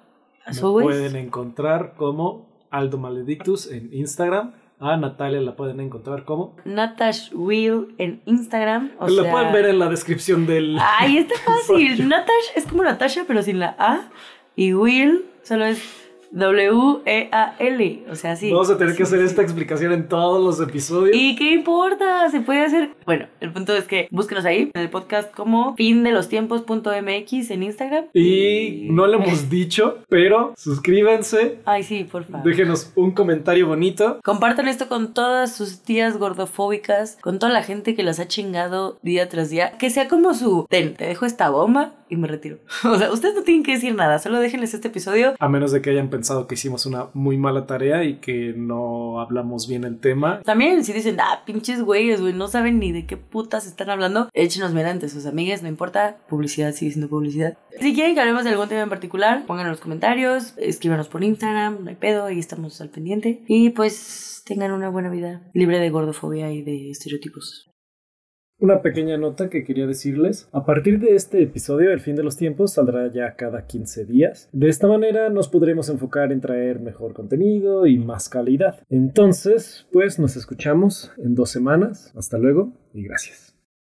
as Me pueden encontrar como Aldo Maledictus en Instagram. A Natalia la pueden encontrar como. Natash Will en Instagram. O la sea... pueden ver en la descripción del. Ay, está fácil. Natash es como Natasha, pero sin la A. Y Will solo es W-E-A-L. O sea, sí. Vamos a tener que hacer sí. esta explicación en todos los episodios. ¿Y qué importa? Se puede hacer. Bueno, el punto es que búsquenos ahí en el podcast como fin de los tiempos.mx en Instagram. Y no lo hemos dicho, pero suscríbanse, Ay, sí, por favor. déjenos un comentario bonito. Compartan esto con todas sus tías gordofóbicas, con toda la gente que las ha chingado día tras día. Que sea como su, ten, te dejo esta bomba y me retiro. O sea, ustedes no tienen que decir nada, solo déjenles este episodio. A menos de que hayan pensado que hicimos una muy mala tarea y que no hablamos bien el tema. También, si dicen, ah, pinches güeyes, güey, no saben ni de qué putas están hablando, échenos mediante sus amigas, no importa, publicidad sigue siendo publicidad. Si quieren que hablemos de algún tema en particular, pónganlo en los comentarios, escríbanos por Instagram, no hay pedo, ahí estamos al pendiente. Y pues tengan una buena vida, libre de gordofobia y de estereotipos. Una pequeña nota que quería decirles. A partir de este episodio, El fin de los tiempos saldrá ya cada 15 días. De esta manera nos podremos enfocar en traer mejor contenido y más calidad. Entonces, pues nos escuchamos en dos semanas. Hasta luego y gracias.